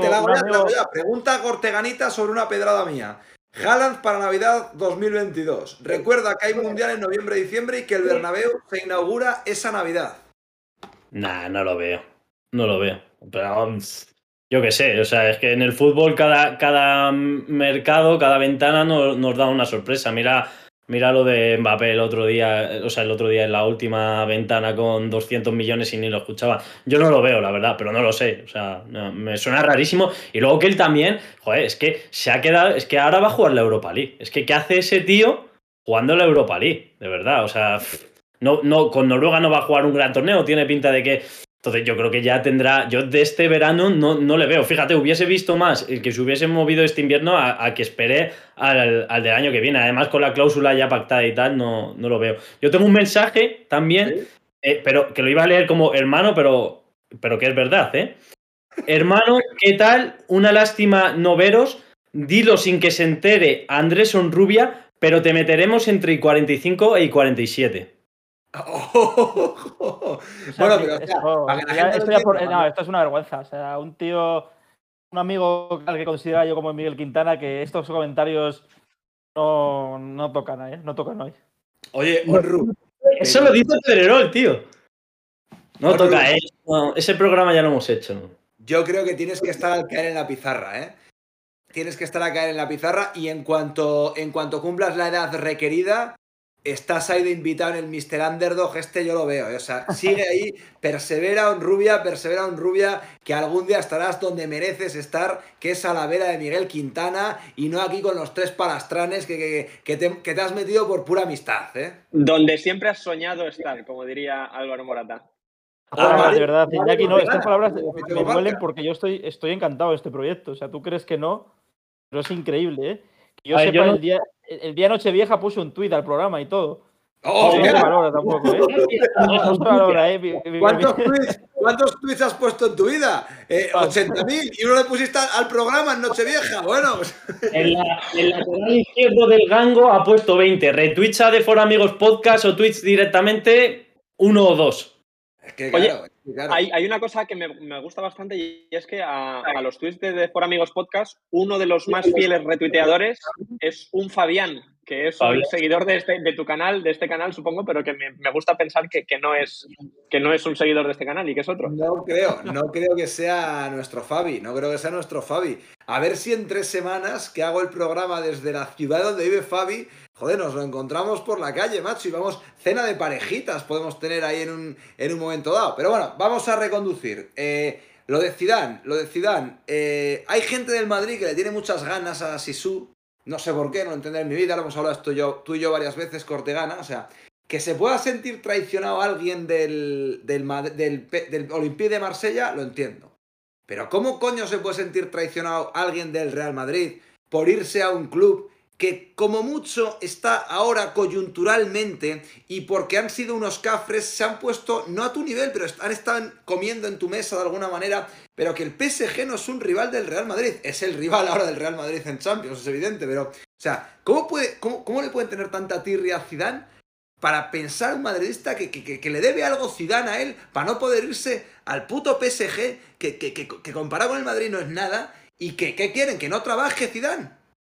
la amigo- hago ya. Pregunta a Corteganita sobre una pedrada mía. Haaland para Navidad 2022. Recuerda que hay mundial en noviembre y diciembre y que el Bernabéu se inaugura esa Navidad. Nah, no lo veo. No lo veo. Pero yo qué sé, o sea, es que en el fútbol cada, cada mercado, cada ventana nos, nos da una sorpresa. Mira, mira lo de Mbappé el otro día, o sea, el otro día en la última ventana con 200 millones y ni lo escuchaba. Yo no lo veo, la verdad, pero no lo sé. O sea, me suena rarísimo. Y luego que él también, joder, es que se ha quedado, es que ahora va a jugar la Europa League. Es que ¿qué hace ese tío jugando la Europa League? De verdad, o sea, no, no, con Noruega no va a jugar un gran torneo, tiene pinta de que entonces yo creo que ya tendrá, yo de este verano no, no le veo. Fíjate, hubiese visto más el que se hubiese movido este invierno a, a que espere al, al del año que viene. Además, con la cláusula ya pactada y tal, no, no lo veo. Yo tengo un mensaje también, eh, pero que lo iba a leer como hermano, pero, pero que es verdad, ¿eh? Hermano, ¿qué tal? Una lástima no veros. Dilo sin que se entere Andrés Sonrubia, pero te meteremos entre I 45 y 47. Bueno, pero esto, es una vergüenza. O sea, un tío, un amigo al que considera yo como Miguel Quintana, que estos comentarios no, no tocan, ¿eh? No tocan hoy. Oye, Onru, Eso lo dice Pedrerol, tío. No toca, ¿eh? No, ese programa ya lo hemos hecho. yo creo que tienes que estar al caer en la pizarra, ¿eh? Tienes que estar a caer en la pizarra y en cuanto, en cuanto cumplas la edad requerida, estás ahí de invitado en el Mr. Underdog, este yo lo veo, ¿eh? o sea, sigue ahí, persevera un rubia, persevera un rubia, que algún día estarás donde mereces estar, que es a la vera de Miguel Quintana, y no aquí con los tres palastranes que, que, te, has metido por pura amistad, ¿eh? Donde siempre has soñado estar, como diría Álvaro Morata. Ah, de verdad, Iñaki, no, estas palabras me duelen porque yo estoy, estoy encantado de este proyecto. O sea, tú crees que no, pero es increíble, ¿eh? Yo sepa, el, día, el día Nochevieja puse un tuit al programa y todo. Oh, no valora tampoco, ¿eh? No valora, ¿eh? ¿Cuántos, tweets, ¿Cuántos, tweets, has puesto en tu vida? Eh, 80.000 y uno le pusiste al programa en Nochevieja. Bueno. En la, en lateral izquierdo del Gango ha puesto 20. Retweets a de For Amigos Podcast o tweets directamente uno o dos. Oye, Hay, una cosa que me, gusta bastante y es que a, los tweets de, For Amigos Podcast, uno de los más fieles retuiteadores es un Fabián, que es un seguidor de, este, de tu canal, de este canal, supongo, pero que me, gusta pensar que, no es, que no es un seguidor de este canal y que es otro. No creo, no creo que sea nuestro Fabi, no creo que sea nuestro Fabi. A ver si en tres semanas que hago el programa desde la ciudad donde vive Fabi, Joder, nos lo encontramos por la calle, macho, y vamos, cena de parejitas podemos tener ahí en un, en un momento dado. Pero bueno, vamos a reconducir. Eh, lo de Zidane, lo de Zidane. Eh, hay gente del Madrid que le tiene muchas ganas a Sisu. No sé por qué, no lo en mi vida, lo hemos hablado esto yo, tú y yo varias veces, Cortegana. O sea, que se pueda sentir traicionado alguien del, del, del, del Olympique de Marsella, lo entiendo. Pero ¿cómo coño se puede sentir traicionado alguien del Real Madrid por irse a un club que como mucho está ahora coyunturalmente y porque han sido unos cafres, se han puesto no a tu nivel, pero han estado comiendo en tu mesa de alguna manera, pero que el PSG no es un rival del Real Madrid, es el rival ahora del Real Madrid en Champions, es evidente, pero, o sea, ¿cómo, puede, cómo, le pueden tener tanta tirria a Zidane para pensar un madridista que, que, le debe algo Zidane a él para no poder irse al puto PSG que, que, comparado con el Madrid no es nada y que, ¿qué quieren? ¿Que no trabaje Zidane?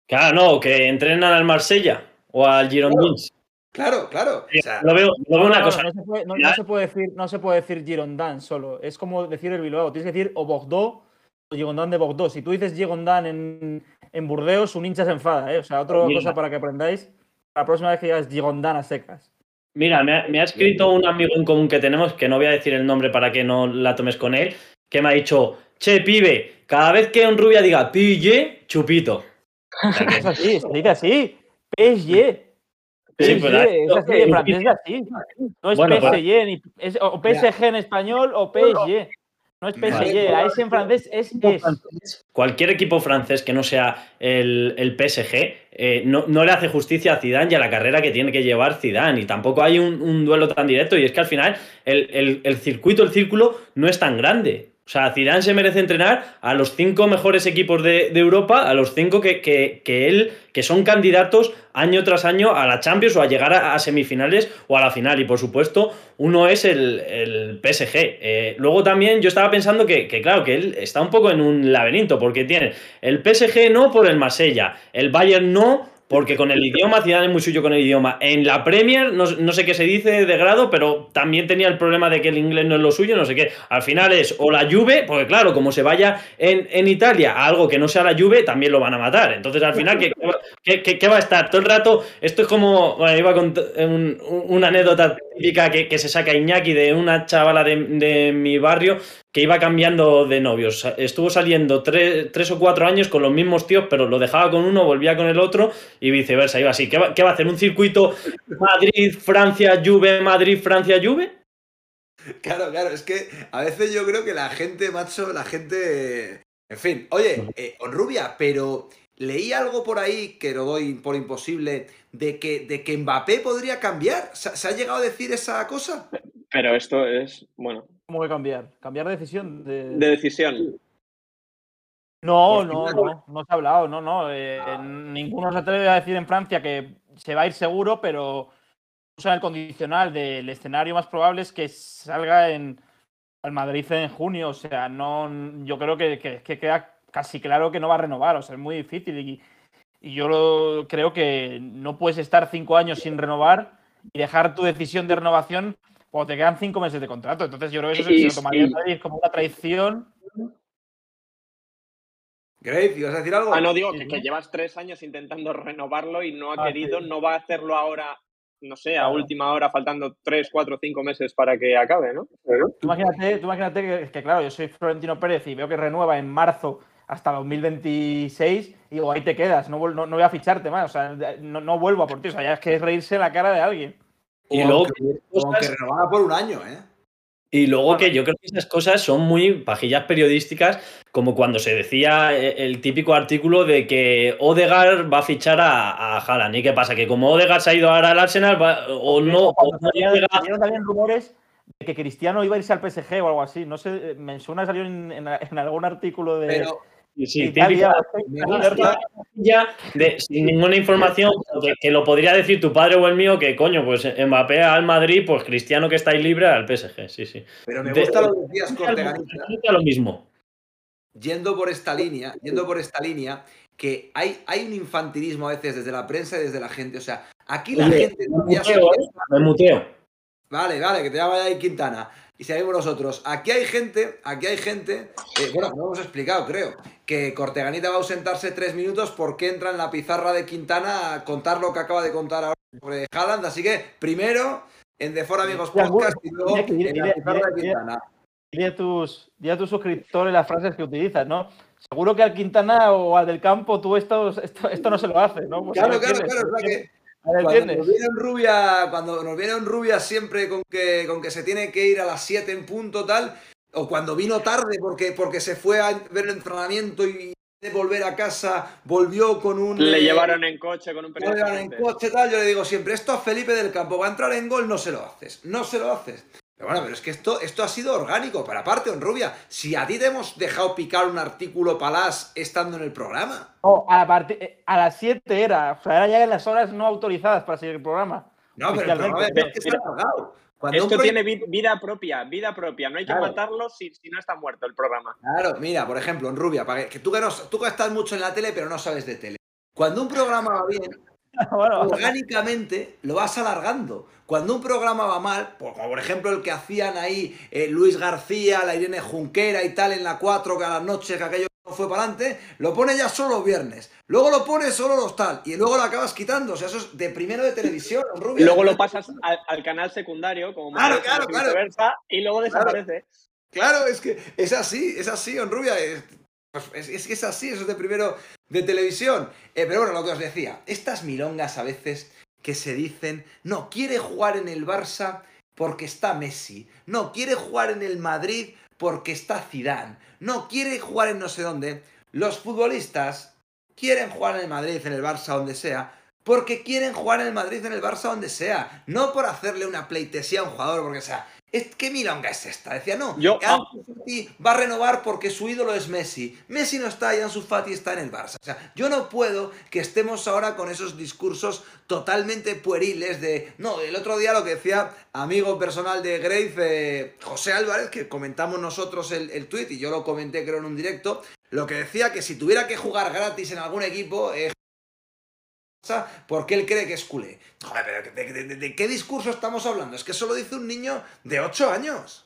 Claro, no, que entrenan al Marsella o al Girondins. Claro, claro. lo, veo, una cosa. No se, puede, no, se, puede, decir, no se puede decir Girondins solo. Es como decir el Bilbao. Tienes que decir o Bordeaux o Girondin de Bordeaux. Si tú dices Girondin en, en Burdeos, un hincha se enfada. ¿eh? O sea, otra cosa para que aprendáis. La próxima vez que digas Girondin a secas. Mira, me ha, me ha, escrito un amigo en común que tenemos, que no voy a decir el nombre para que no la tomes con él, que me ha dicho, che, pibe, cada vez que un rubia diga pille, chupito es así, se dice así. PSG. Sí, PSG, es así, en francés es así. No es PSG, ni, es, o PSG en español o PSG. No es PSG, a ese en francés es es. Cualquier equipo francés que no sea el, el PSG eh, no, no, le hace justicia a Zidane y a la carrera que tiene que llevar Zidane. Y tampoco hay un, un duelo tan directo. Y es que al final el, el, el circuito, el círculo, no es tan grande. O sea, Zidane se merece entrenar a los cinco mejores equipos de, Europa, a los cinco que, que, él, que son candidatos año tras año a la Champions o a llegar a, semifinales o a la final. Y por supuesto, uno es el, PSG. Eh, luego también yo estaba pensando que, que, claro, que él está un poco en un laberinto, porque tiene el PSG no por el Marsella, el Bayern no porque con el idioma, Zidane es muy suyo con el idioma. En la Premier, no, sé qué se dice de grado, pero también tenía el problema de que el inglés no es lo suyo, no sé qué. Al final es o la Juve, porque claro, como se vaya en, Italia a algo que no sea la Juve, también lo van a matar. Entonces, al final, ¿qué, va a estar? Todo el rato, esto es como, bueno, iba a contar una anécdota típica que, se saca Iñaki de una chavala de, de mi barrio que iba cambiando de novios. Estuvo saliendo tres, o cuatro años con los mismos tíos, pero lo dejaba con uno, volvía con el otro y viceversa. Iba así. ¿Qué va, a hacer? ¿Un circuito Madrid, Francia, Juve, Madrid, Francia, Juve? Claro, claro, es que a veces yo creo que la gente, macho, la gente. En fin, oye, eh, Rubia, pero leí algo por ahí que lo doy por imposible de que, de que Mbappé podría cambiar. ¿Se, ha llegado a decir esa cosa? Pero esto es, bueno, ¿Cómo que cambiar? ¿Cambiar de decisión? De, decisión. No, no, no, no se ha hablado, no, no. Eh, ninguno se atreve a decir en Francia que se va a ir seguro, pero usa el condicional del escenario más probable es que salga en al Madrid en junio. O sea, no, yo creo que, que, queda casi claro que no va a renovar. O sea, es muy difícil. Y, y yo creo que no puedes estar cinco años sin renovar y dejar tu decisión de renovación o te quedan cinco meses de contrato. Entonces yo creo que eso se, lo tomaría como una traición. Grace, ¿ibas a decir algo? Ah, no, digo que, llevas tres años intentando renovarlo y no ha querido, no va a hacerlo ahora no sé, a última hora, faltando 3, 4, 5 meses para que acabe, ¿no? Tú imagínate, tú imagínate que, que, claro, yo soy Florentino Pérez y veo que renueva en marzo hasta 2026 y digo, ahí te quedas, no, no, no voy a ficharte más, o sea, no, no, vuelvo a por ti, o sea, ya es que es reírse la cara de alguien. Y o luego que, cosas... renovara por un año, ¿eh? Y luego que yo creo que esas cosas son muy pajillas periodísticas, como cuando se decía eh, el típico artículo de que Odegaard va a fichar a, a Haaland. ¿Y qué pasa? Que como Odegaard se ha ido ahora al Arsenal, va, o no... O no Odegaard... también rumores de que Cristiano iba a irse al PSG o algo así. No sé, me suena salió en, en, en algún artículo de... Pero... Sí, sí, típica, ya de, sin ninguna información que, que, lo podría decir tu padre o el mío que coño pues Mbappé al Madrid pues Cristiano que está ahí libre al PSG sí sí. Pero me gusta de, lo que decías Corteganita lo mismo. Yendo por esta línea yendo por esta línea que hay, hay un infantilismo a veces desde la prensa y desde la gente. O sea aquí la Oye, gente me muteo, ¿eh? me muteo. vale vale que te llama ahí Quintana y seguimos nosotros. Aquí hay gente, aquí hay gente, eh, bueno, no hemos explicado, creo, que Corteganita va a ausentarse tres minutos porque entra en la pizarra de Quintana a contar lo que acaba de contar ahora sobre Haaland. Así que, primero, en The For Amigos Podcast y luego en la pizarra de Quintana. Dile a tus, a tus suscriptores las frases que utilizas, ¿no? Seguro que al Quintana o al del campo tú esto, esto, esto no se lo haces, ¿no? Pues claro, claro, claro, es que cuando nos, viene un rubia, cuando nos viene un rubia siempre con que, con que se tiene que ir a las 7 en punto tal, o cuando vino tarde porque, porque se fue a ver el entrenamiento y de volver a casa volvió con un... Le eh, llevaron en coche con un Le llevaron en coche tal, yo le digo siempre, esto a Felipe del Campo va a entrar en gol, no se lo haces, no se lo haces. Pero bueno, pero es que esto, esto ha sido orgánico, pero aparte, Rubia, si a ti te hemos dejado picar un artículo palás estando en el programa. No, a, la a las 7 era, o sea, era ya en las horas no autorizadas para seguir el programa. No, pero el programa es que está pagado. Cuando Esto tiene vida propia, vida propia. No hay que claro. matarlo si, si, no está muerto el programa. Claro, mira, por ejemplo, en Rubia, para que, que tú, que no, tú que estás mucho en la tele, pero no sabes de tele. Cuando un programa va bien, bueno. orgánicamente lo vas alargando. Cuando un programa va mal, como por ejemplo el que hacían ahí eh, Luis García, la Irene Junquera y tal en la 4, que a las noches que aquello no fue para adelante, lo pone ya solo los viernes. Luego lo pone solo los tal. Y luego lo acabas quitando. O sea, eso es de primero de televisión, Rubia. Luego lo pasas al, al canal secundario, como claro, claro, claro. y luego desaparece. Claro. claro, es que es así, es así, Rubia. Es, es, que es así, eso es de primero de televisión. Eh, pero bueno, lo que os decía, estas milongas a veces que se dicen, no, quiere jugar en el Barça porque está Messi, no, quiere jugar en el Madrid porque está Zidane, no, quiere jugar en no sé dónde. Los futbolistas quieren jugar en el Madrid, en el Barça, donde sea, porque quieren jugar en el Madrid, en el Barça, donde sea, no por hacerle una pleitesía a un jugador, porque sea, ¿Qué milonga es esta? Decía, no, Yo, Ansu Fati va a renovar porque su ídolo es Messi. Messi no está y Ansu Fati está en el Barça. O sea, yo no puedo que estemos ahora con esos discursos totalmente pueriles de... No, el otro día lo que decía amigo personal de Grave, eh, José Álvarez, que comentamos nosotros el, el tuit y yo lo comenté creo en un directo, lo que decía que si tuviera que jugar gratis en algún equipo... Eh, porque él cree que es culé. Joder, pero ¿de, de, de, ¿de, qué discurso estamos hablando? Es que eso lo dice un niño de 8 años.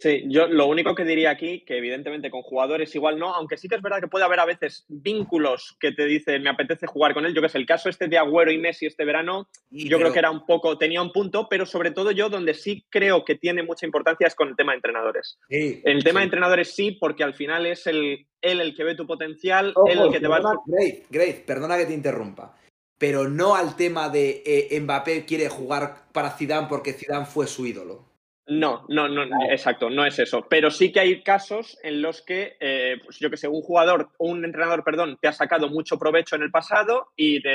Sí, yo lo único que diría aquí, que evidentemente con jugadores igual no, aunque sí que es verdad que puede haber a veces vínculos que te dicen, me apetece jugar con él, yo que sé, el caso este de Agüero y Messi este verano, y yo pero... creo que era un poco, tenía un punto, pero sobre todo yo donde sí creo que tiene mucha importancia es con el tema de entrenadores. Sí, el tema sí. de entrenadores sí, porque al final es el, él el que ve tu potencial, Ojo, él el que te va a... Grace, Grace, perdona que te interrumpa pero no al tema de eh, Mbappé quiere jugar para Zidane porque Zidane fue su ídolo. No, no, no, no, exacto, no es eso. Pero sí que hay casos en los que, eh, pues yo que sé, un jugador, un entrenador, perdón, te ha sacado mucho provecho en el pasado y te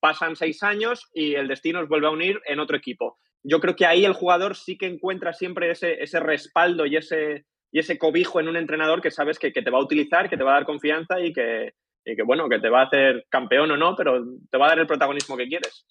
pasan seis años y el destino os vuelve a unir en otro equipo. Yo creo que ahí el jugador sí que encuentra siempre ese, ese respaldo y ese, y ese cobijo en un entrenador que sabes que, que te va a utilizar, que te va a dar confianza y que, y que bueno, que te va a hacer campeón o no, pero te va a dar el protagonismo que quieres.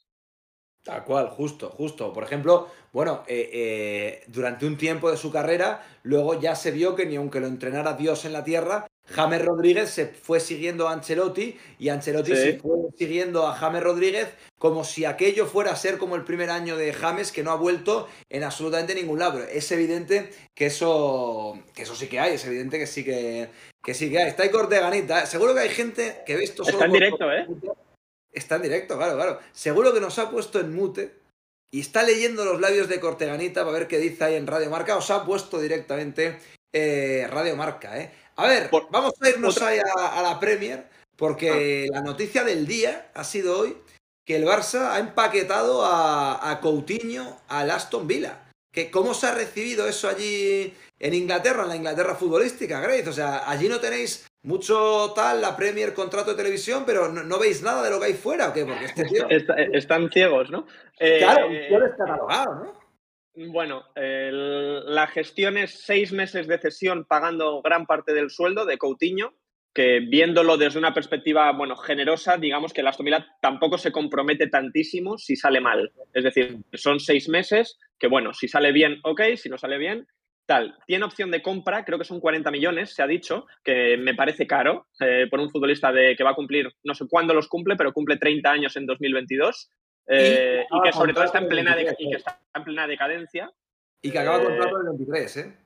Tal cual, justo, justo. Por ejemplo, bueno, eh, eh, durante un tiempo de su carrera, luego ya se vio que ni aunque lo entrenara Dios en la tierra, James Rodríguez se fue siguiendo a Ancelotti y Ancelotti sí. se fue siguiendo a James Rodríguez como si aquello fuera a ser como el primer año de James que no ha vuelto en absolutamente ningún lado. Pero es evidente que eso, que eso sí que hay, es evidente que sí que, que sí que hay. Está ahí Corteganita. Seguro que hay gente que ve esto solo. Está en directo, ¿eh? Está en directo, claro, claro. Seguro que nos ha puesto en mute y está leyendo los labios de Corteganita para ver qué dice ahí en Radio Marca. Os ha puesto directamente eh, Radio Marca, ¿eh? A ver, vamos a irnos ahí a, la Premier, porque ah. la noticia del día ha sido hoy que el Barça ha empaquetado a, a Coutinho al Aston Villa. Que, ¿Cómo se ha recibido eso allí en Inglaterra, en la Inglaterra futbolística, Grace? O sea, allí no tenéis mucho tal, la Premier, contrato de televisión, pero no, veis nada de lo que hay fuera, ¿o qué? Porque este están ciegos, ¿no? claro, eh, catalogado, ¿no? Bueno, la gestión es seis meses de cesión pagando gran parte del sueldo de Coutinho, que viéndolo desde una perspectiva, bueno, generosa, digamos que la Aston tampoco se compromete tantísimo si sale mal. Es decir, son seis meses que, bueno, si sale bien, ok, si no sale bien, tal. Tiene opción de compra, creo que son 40 millones, se ha dicho, que me parece caro eh, por un futbolista de, que va a cumplir, no sé cuándo los cumple, pero cumple 30 años en 2022 eh, y, que sobre todo está en, plena está en plena decadencia. Y que acaba contrato el 23, ¿eh?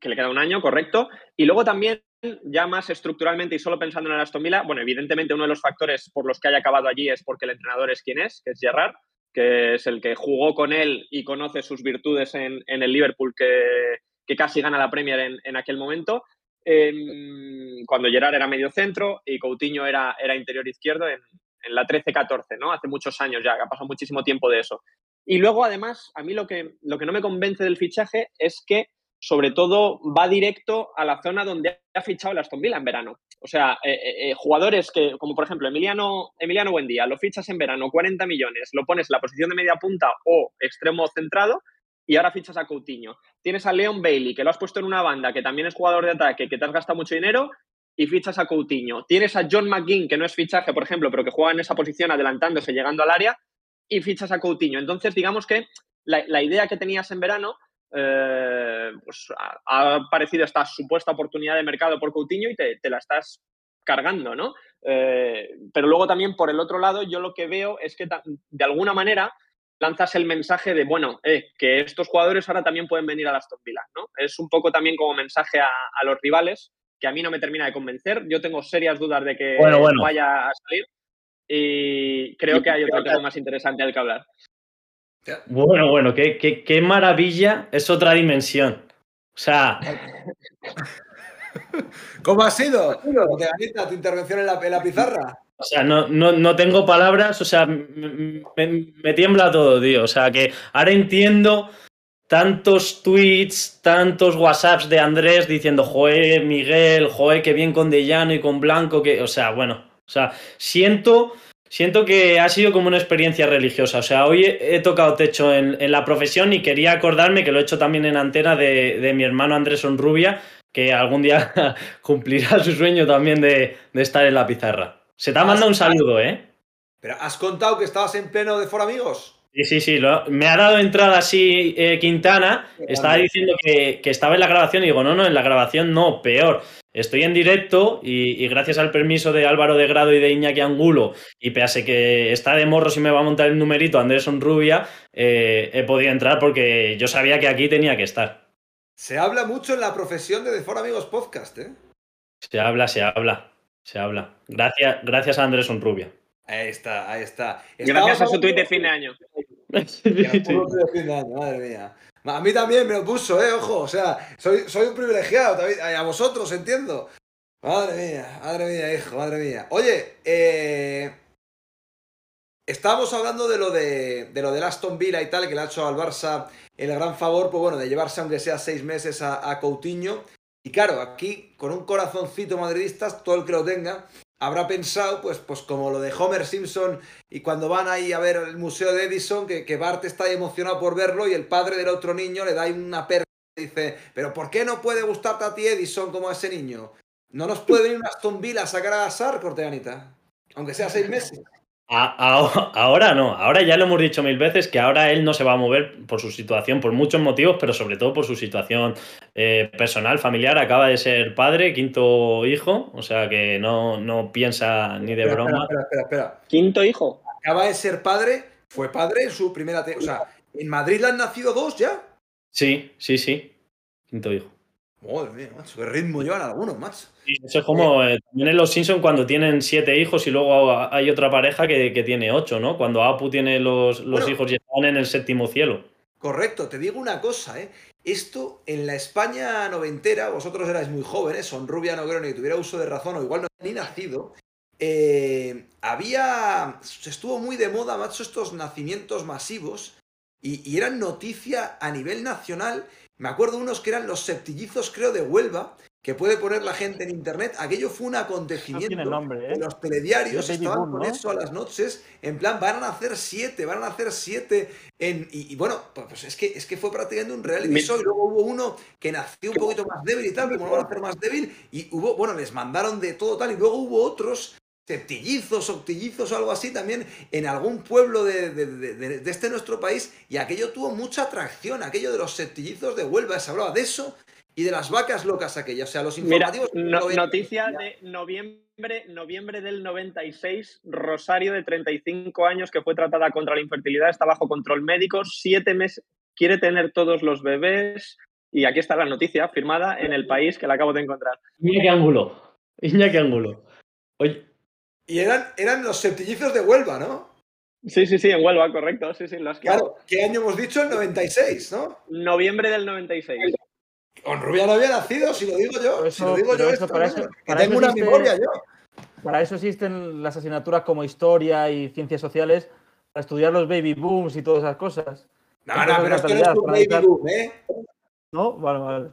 Que le queda un año, correcto. Y luego también, ya más estructuralmente y solo pensando en el Aston Villa, bueno, evidentemente uno de los factores por los que haya acabado allí es porque el entrenador es quien es, que es Gerrard, que es el que jugó con él y conoce sus virtudes en, el Liverpool, que, casi gana la Premier en, aquel momento. Em, cuando Gerard era medio centro y Coutinho era, era interior izquierdo en, en la 13-14, ¿no? Hace muchos años ya, ha pasado muchísimo tiempo de eso. Y luego, además, a mí lo que, lo que no me convence del fichaje es que, sobre todo, va directo a la zona donde ha fichado el Aston Villa en verano. O sea, eh, eh, eh, jugadores que, como por ejemplo Emiliano, Emiliano Buendía, lo fichas en verano, 40 millones, lo pones en la posición de media punta o extremo centrado y ahora fichas a Coutinho. Tienes a Leon Bailey, que lo has puesto en una banda, que también es jugador de ataque, que te has gastado mucho dinero y fichas a Coutinho. Tienes a John McGinn, que no es fichaje, por ejemplo, pero que juega en esa posición adelantándose, llegando al área, y fichas a Coutinho. Entonces, digamos que la, idea que tenías en verano, eh, pues ha, aparecido esta supuesta oportunidad de mercado por Coutinho y te, la estás cargando, ¿no? Eh, pero luego también, por el otro lado, yo lo que veo es que de alguna manera lanzas el mensaje de, bueno, eh, que estos jugadores ahora también pueden venir a las Aston Villa, ¿no? Es un poco también como mensaje a, a los rivales que a mí no me termina de convencer. Yo tengo serias dudas de que vaya a salir y creo que hay otro tema más interesante al que hablar. Bueno, bueno, qué, qué, maravilla, es otra dimensión. O sea. ¿Cómo ha sido? tu intervención en la, en la pizarra. O sea, no, no, tengo palabras, o sea, me, me, tiembla todo, tío. O sea, que ahora entiendo tantos tweets, tantos WhatsApps de Andrés diciendo, joe, Miguel, joe, qué bien con Dellano y con Blanco, que, o sea, bueno, o sea, siento, siento que ha sido como una experiencia religiosa. O sea, hoy he, tocado techo en, la profesión y quería acordarme que lo he hecho también en antena de, mi hermano Andrés Onrubia, que algún día cumplirá su sueño también de, estar en la pizarra. Se te ha mandado un saludo, ¿eh? Pero has contado que estabas en pleno de For Amigos. Sí, sí, sí. me ha dado entrada así eh, Quintana. Estaba diciendo que, estaba en la grabación y digo, no, no, en la grabación no, peor. Estoy en directo y, gracias al permiso de Álvaro de Grado y de Iñaki Angulo, y pese que está de morro si me va a montar el numerito Anderson Rubia, eh, he podido entrar porque yo sabía que aquí tenía que estar. Se habla mucho en la profesión de The For Amigos Podcast, ¿eh? Se habla, se habla, se habla. Gracias, gracias a Anderson Rubia. Ahí está, ahí está. Gracias a su tweet de fin de año. Madre mía. A mí también me lo puso, eh, ojo. O sea, soy, soy un privilegiado también. A vosotros, entiendo. Madre mía, madre mía, hijo, madre mía. Oye, eh, estábamos hablando de lo de, de lo del Aston Villa y tal, que le ha hecho al Barça el gran favor, pues bueno, de llevarse aunque sea seis meses a, a Coutinho. Y claro, aquí, con un corazoncito madridista, todo el que lo tenga, habrá pensado, pues, pues como lo de Homer Simpson y cuando van ahí a ver el museo de Edison, que, que Bart está emocionado por verlo y el padre del otro niño le da una perra y dice, pero ¿por qué no puede gustarte a ti Edison como a ese niño? ¿No nos puede venir una Aston Villa a sacar a Sar, Corteanita? Aunque sea seis meses. Ahora no, ahora ya lo hemos dicho mil veces que ahora él no se va a mover por su situación, por muchos motivos, pero sobre todo por su situación eh, personal, familiar. Acaba de ser padre, quinto hijo, o sea que no, no piensa ni de broma. Espera, espera, espera, ¿Quinto hijo? Acaba de ser padre, fue padre en su primera. O sea, ¿en Madrid le han nacido dos ya? Sí, sí, sí. Quinto hijo. Madre mía, macho, qué ritmo llevan algunos, macho. eso es como eh, también en los Simpsons cuando tienen siete hijos y luego hay otra pareja que, tiene ocho, ¿no? Cuando Apu tiene los, hijos y está están en el séptimo cielo. Correcto, te digo una cosa, ¿eh? Esto en la España noventera, vosotros erais muy jóvenes, son rubia no creo ni que tuviera uso de razón, o igual no ni nacido. eh, había. Estuvo muy de moda, macho, estos nacimientos masivos. Y, y eran noticia a nivel nacional. Me acuerdo unos que eran los septillizos, creo, de Huelva, que puede poner la gente en internet. Aquello fue un No acontecimiento. tiene nombre, ¿eh? Los telediarios estaban Boom, con ¿no? eso a las noches, en plan, van a nacer siete, van a nacer siete. En, y, y bueno, pues pues es que, es que fue prácticamente un reality Mi- show. Y luego hubo uno que nació un poquito más débil y tal, como lo van a hacer más débil. Y hubo, bueno, les mandaron de todo tal. Y luego hubo otros septillizos, octillizos o algo así también en algún pueblo de, de- de- de- de este nuestro país. Y aquello tuvo mucha atracción, aquello de los septillizos de Huelva. Se hablaba de eso y de las vacas locas aquellas. O sea, los Mira, informativos. no- ven- noticia de noviembre, noviembre del 96, Rosario de 35 años que fue tratada contra la infertilidad, está bajo control médico, siete meses, quiere tener todos los bebés y aquí está la noticia firmada en el país que la acabo de encontrar. Iñaki Ángulo. Iñaki Ángulo. Oye, Y eran, eran los septillizos de Huelva, ¿no? Sí, sí, sí, en Huelva, correcto, sí, sí, Claro, ¿qué año hemos dicho? El 96, ¿no? Noviembre del 96. Con Rubia no había nacido, si lo digo yo. Si lo digo yo, eso, esto, para eso- para tengo eso una memoria yo. Para eso existen las asignaturas como historia y ciencias sociales, para estudiar los baby booms y todas esas cosas. No, no, es pero esto no es natalidad, un para baby analizar- boom, ¿eh? ¿No? Vale, vale.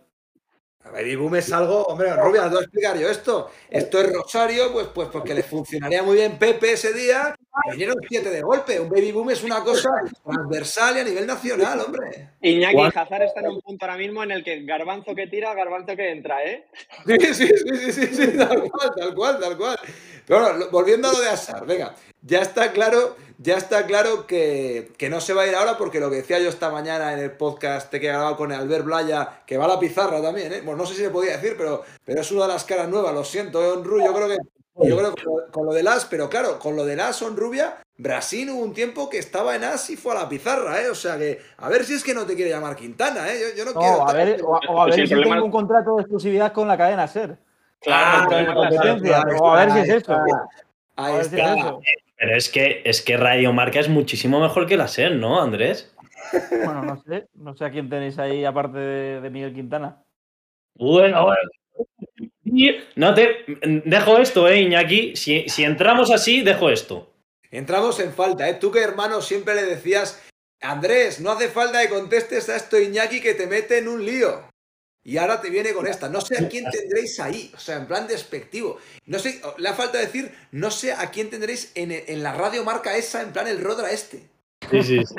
Baby boom es algo, hombre, Rubia, no te voy a explicar yo esto. Esto es Rosario, pues, pues porque le funcionaría muy bien Pepe ese día. y Vinieron siete de golpe. Un baby boom es una cosa transversal y a nivel nacional, hombre. Iñaki ¿Cuál? Hazard está en un punto ahora mismo en el que garbanzo que tira, garbanzo que entra, ¿eh? Sí, sí, sí, sí, sí, sí, tal cual, tal cual, tal cual. Pero bueno, volviendo a lo de Asar, venga, ya está claro, ya está claro que, que no se va a ir ahora porque lo que decía yo esta mañana en el podcast que he grabado con Albert Blaya, que va a la pizarra también, ¿eh? Bueno, no sé si se podía decir, pero, pero es una de las caras nuevas, lo siento, eh, Onru, yo creo que yo creo que con lo- con lo del As, pero claro, con lo del As on Rubia, Brasil hubo un tiempo que estaba en As y fue a la pizarra, ¿eh? O sea que, a ver si es que no te quiere llamar Quintana, ¿eh? Yo, yo no, quiero. A ver, o, o a ver si tengo es- un contrato de exclusividad con la cadena SER. Ah, Claro, claro, competencia, claro, o a ver si es ahí eso. Ahí si es pero es que, es que Radio Marca es muchísimo mejor que la SER, ¿no, Andrés? Bueno, no sé. No sé a quién tenéis ahí aparte de, de Miguel Quintana. Bueno, bueno. Y- No te. Dejo esto, eh, Iñaki. Si, si entramos así, dejo esto. Entramos en falta, ¿eh? Tú que hermano siempre le decías, Andrés, no hace falta que contestes a esto Iñaki que te mete en un lío. Y ahora te viene con esta. No sé a quién tendréis ahí. O sea, en plan despectivo. No sé, le ha falta decir, no sé a quién tendréis en, en la radio marca esa, en plan el Rodra este. Sí, sí. sí.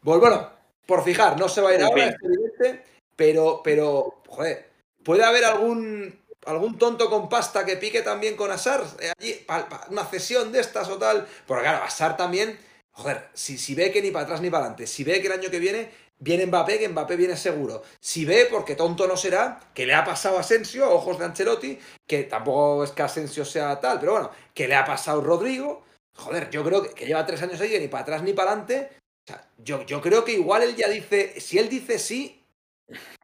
Pues bueno, por fijar, no se va a ir En ahora, fin. es evidente, pero, pero, joder, ¿puede haber algún, algún tonto con pasta que pique también con Asar? Eh, allí, pa- pa- una cesión de estas o tal. Porque claro, Asar también, joder, si, si ve que ni para atrás ni para adelante, si ve que el año que viene viene Mbappé, que Mbappé viene seguro. Si ve, porque tonto no será, que le ha pasado a Asensio, ojos de Ancelotti, que tampoco es que Asensio sea tal, pero bueno, que le ha pasado Rodrigo. Joder, yo creo que, que lleva tres años ahí, que ni para atrás ni para adelante. O sea, yo, yo creo que igual él ya dice, si él dice sí,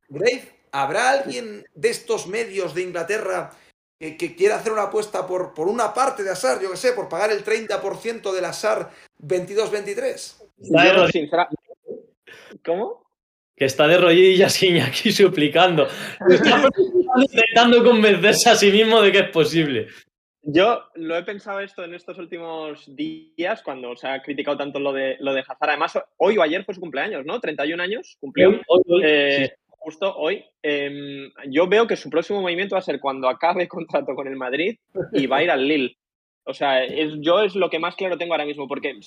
Grave, ¿habrá alguien de estos medios de Inglaterra que, que quiera hacer una apuesta por, por una parte de Asar, yo que sé, por pagar el 30% del Asar 22-23? Está de Yo, rodillas, sincera- ¿Cómo? que está de rodillas Iñaki suplicando. Está intentando convencerse a sí mismo de que es posible. Yo lo he pensado esto en estos últimos días, cuando se ha criticado tanto lo de, lo de Hazard. Además, hoy o ayer fue su cumpleaños, ¿no? 31 años cumplió. Hoy, hoy, hoy, Eh, sí. Justo hoy. Em, yo veo que su próximo movimiento va a ser cuando acabe contrato con el Madrid y va a ir al Lille. O sea, es- yo es lo que más claro tengo ahora mismo, porque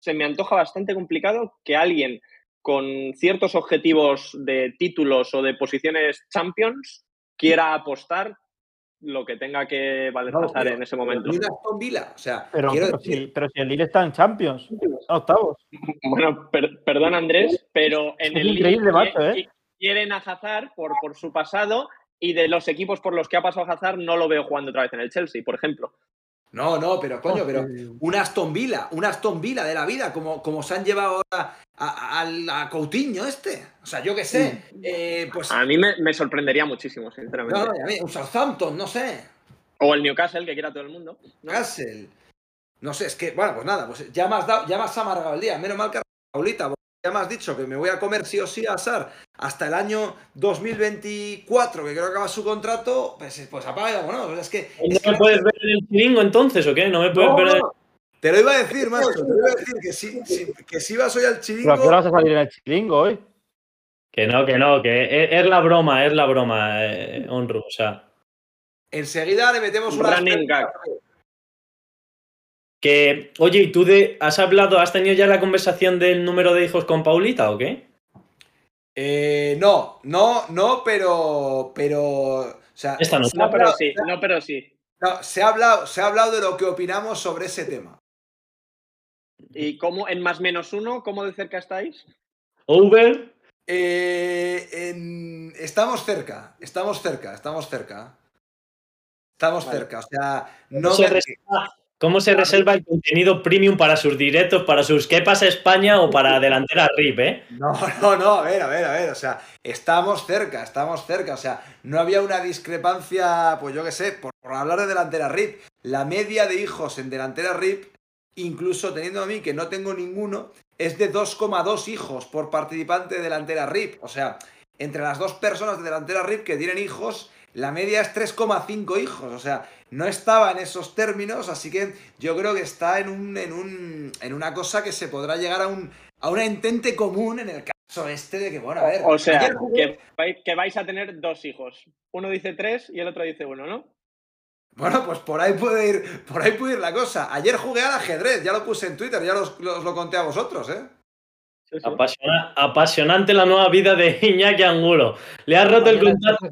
se me antoja bastante complicado que alguien con ciertos objetivos de títulos o de posiciones champions quiera apostar lo que tenga que valer No, pero- en ese momento. O sea, Pero, quiero pero, decir, si, pero si el Lille está en Champions, a octavos. Bueno, per- perdón Andrés, pero en Es el increíble, macho, ¿eh? qui- quieren a Hazard por, por su pasado y de los equipos por los que ha pasado Hazard no lo veo jugando otra vez en el Chelsea, por ejemplo. No, no, pero coño, pero Hostia. un Aston Villa, un Aston Villa de la vida, como, como se han llevado ahora a, a- a Coutinho este. O sea, yo qué sé, eh, pues... A mí me, me sorprendería muchísimo, sinceramente. No, no, y a mí, un Southampton, no sé. O el Newcastle, que quiera todo el mundo. ¿no? Newcastle. No sé, es que, bueno, pues nada, pues ya me has, dado, ya me has amargado el día. Menos mal que Paulita, ya me has dicho que me voy a comer sí o sí a Sar hasta el año 2024, que creo que acaba su contrato, pues, pues apaga y vámonos. Es que, ¿No me puedes ver en el chiringo entonces o qué? ¿No me puedes no, ver en... Te lo iba a decir, macho, te lo iba a decir que sí, sí, que sí vas hoy al chiringo. ¿Pero a qué hora vas a salir en el chiringo hoy? Que no, que no, que es, es la broma, es la broma, eh, Onru, o sea. Enseguida le metemos una. Running gag. Que, oye, ¿y tú de, has hablado, has tenido ya la conversación del número de hijos con Paulita o qué? Eh, no, no, no, pero. Pero. O sea, Esta no. se No, pero sí, no, pero sí. no, se, ha hablado, se ha hablado de lo que opinamos sobre ese tema. ¿Y cómo, en más menos uno, cómo de cerca estáis? Over. Eh, en- Estamos cerca, estamos cerca, estamos cerca. Estamos Vale. cerca, o sea, ¿Cómo, no se me- cómo se reserva el contenido premium para sus directos, para sus ¿Qué pasa España o para delantera RIP, eh? No, no, no, a ver, a ver, a ver, o sea, estamos cerca, estamos cerca, o sea, no había una discrepancia, pues yo qué sé, por, por hablar de delantera RIP, la media de hijos en delantera RIP, incluso teniendo a mí que no tengo ninguno, es de 2,2 hijos por participante de delantera RIP, o sea, entre las dos personas de delantera RIP que tienen hijos, la media es 3,5 hijos, o sea, no estaba en esos términos, así que yo creo que está en un, en un, en una cosa que se podrá llegar a un, a un entente común en el caso este de que, bueno, a ver, O sea, ayer que, vais- que vais a tener dos hijos. Uno dice tres y el otro dice uno, ¿no? bueno, pues por ahí puede ir, por ahí puede ir la cosa. Ayer jugué al ajedrez, ya lo puse en Twitter, ya los lo conté a vosotros, ¿eh? Sí, sí. Apasiona- apasionante la nueva vida de Iñaki Angulo. Le ha roto el contrato.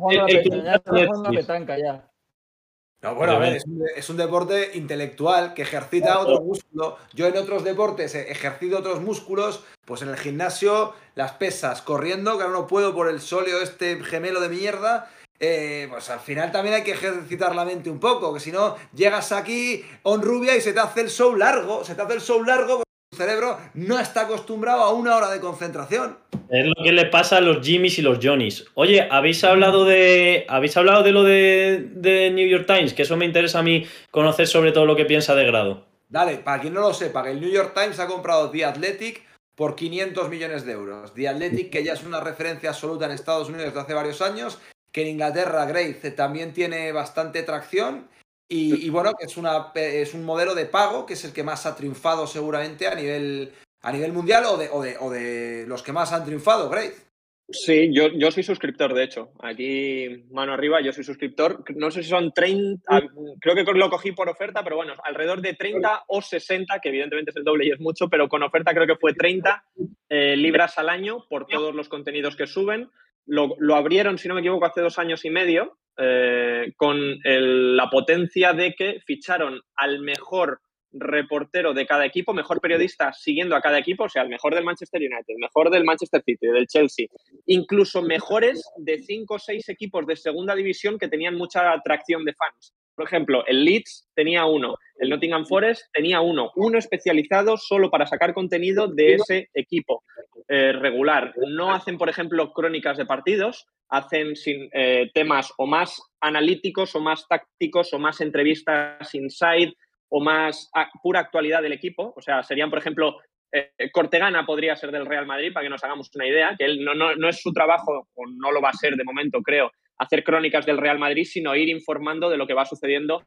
No, bueno, a ver, Obviamente. es un, es un deporte intelectual que ejercita otro músculo. Yo en otros deportes he ejercido otros músculos, pues en el gimnasio, las pesas, corriendo, que ahora no puedo por el sóleo este gemelo de mierda. eh, pues al final también hay que ejercitar la mente un poco, que si no llegas aquí, on rubia, y se te hace el show largo, se te hace el show largo cerebro no está acostumbrado a una hora de concentración. Es lo que le pasa a los Jimmys y los Johnnies. Oye, ¿habéis hablado de. ¿Habéis hablado de lo de, de New York Times? Que eso me interesa a mí conocer sobre todo lo que piensa de grado. Dale, para quien no lo sepa, que el New York Times ha comprado The Athletic por 500 millones de euros. The Athletic, que ya es una referencia absoluta en Estados Unidos desde hace varios años, que en Inglaterra, Grace, también tiene bastante tracción. Y, y bueno, que es, una, es un modelo de pago que es el que más ha triunfado seguramente a nivel, a nivel mundial o de, o, de, o de los que más han triunfado, Grace. Sí, yo, yo soy suscriptor, de hecho. Aquí, mano arriba, yo soy suscriptor. No sé si son 30, ah, creo que lo cogí por oferta, pero bueno, alrededor de 30 o 60, que evidentemente es el doble y es mucho, pero con oferta creo que fue 30 eh, libras al año por todos los contenidos que suben. Lo, lo abrieron, si no me equivoco, hace dos años y medio, eh, con el- la potencia de que ficharon al mejor reportero de cada equipo, mejor periodista siguiendo a cada equipo, o sea, el mejor del Manchester United, el mejor del Manchester City, del Chelsea, incluso mejores de cinco o seis equipos de segunda división que tenían mucha atracción de fans. Por ejemplo, el Leeds tenía uno, el Nottingham Forest tenía uno, uno especializado solo para sacar contenido de ese equipo eh, regular. No hacen, por ejemplo, crónicas de partidos, hacen sin, eh, temas o más analíticos o más tácticos o más entrevistas inside o más a- pura actualidad del equipo. O sea, serían, por ejemplo, eh, Cortegana podría ser del Real Madrid, para que nos hagamos una idea, que él no, no, no es su trabajo, o no lo va a ser de momento, creo, hacer crónicas del Real Madrid, sino ir informando de lo que va sucediendo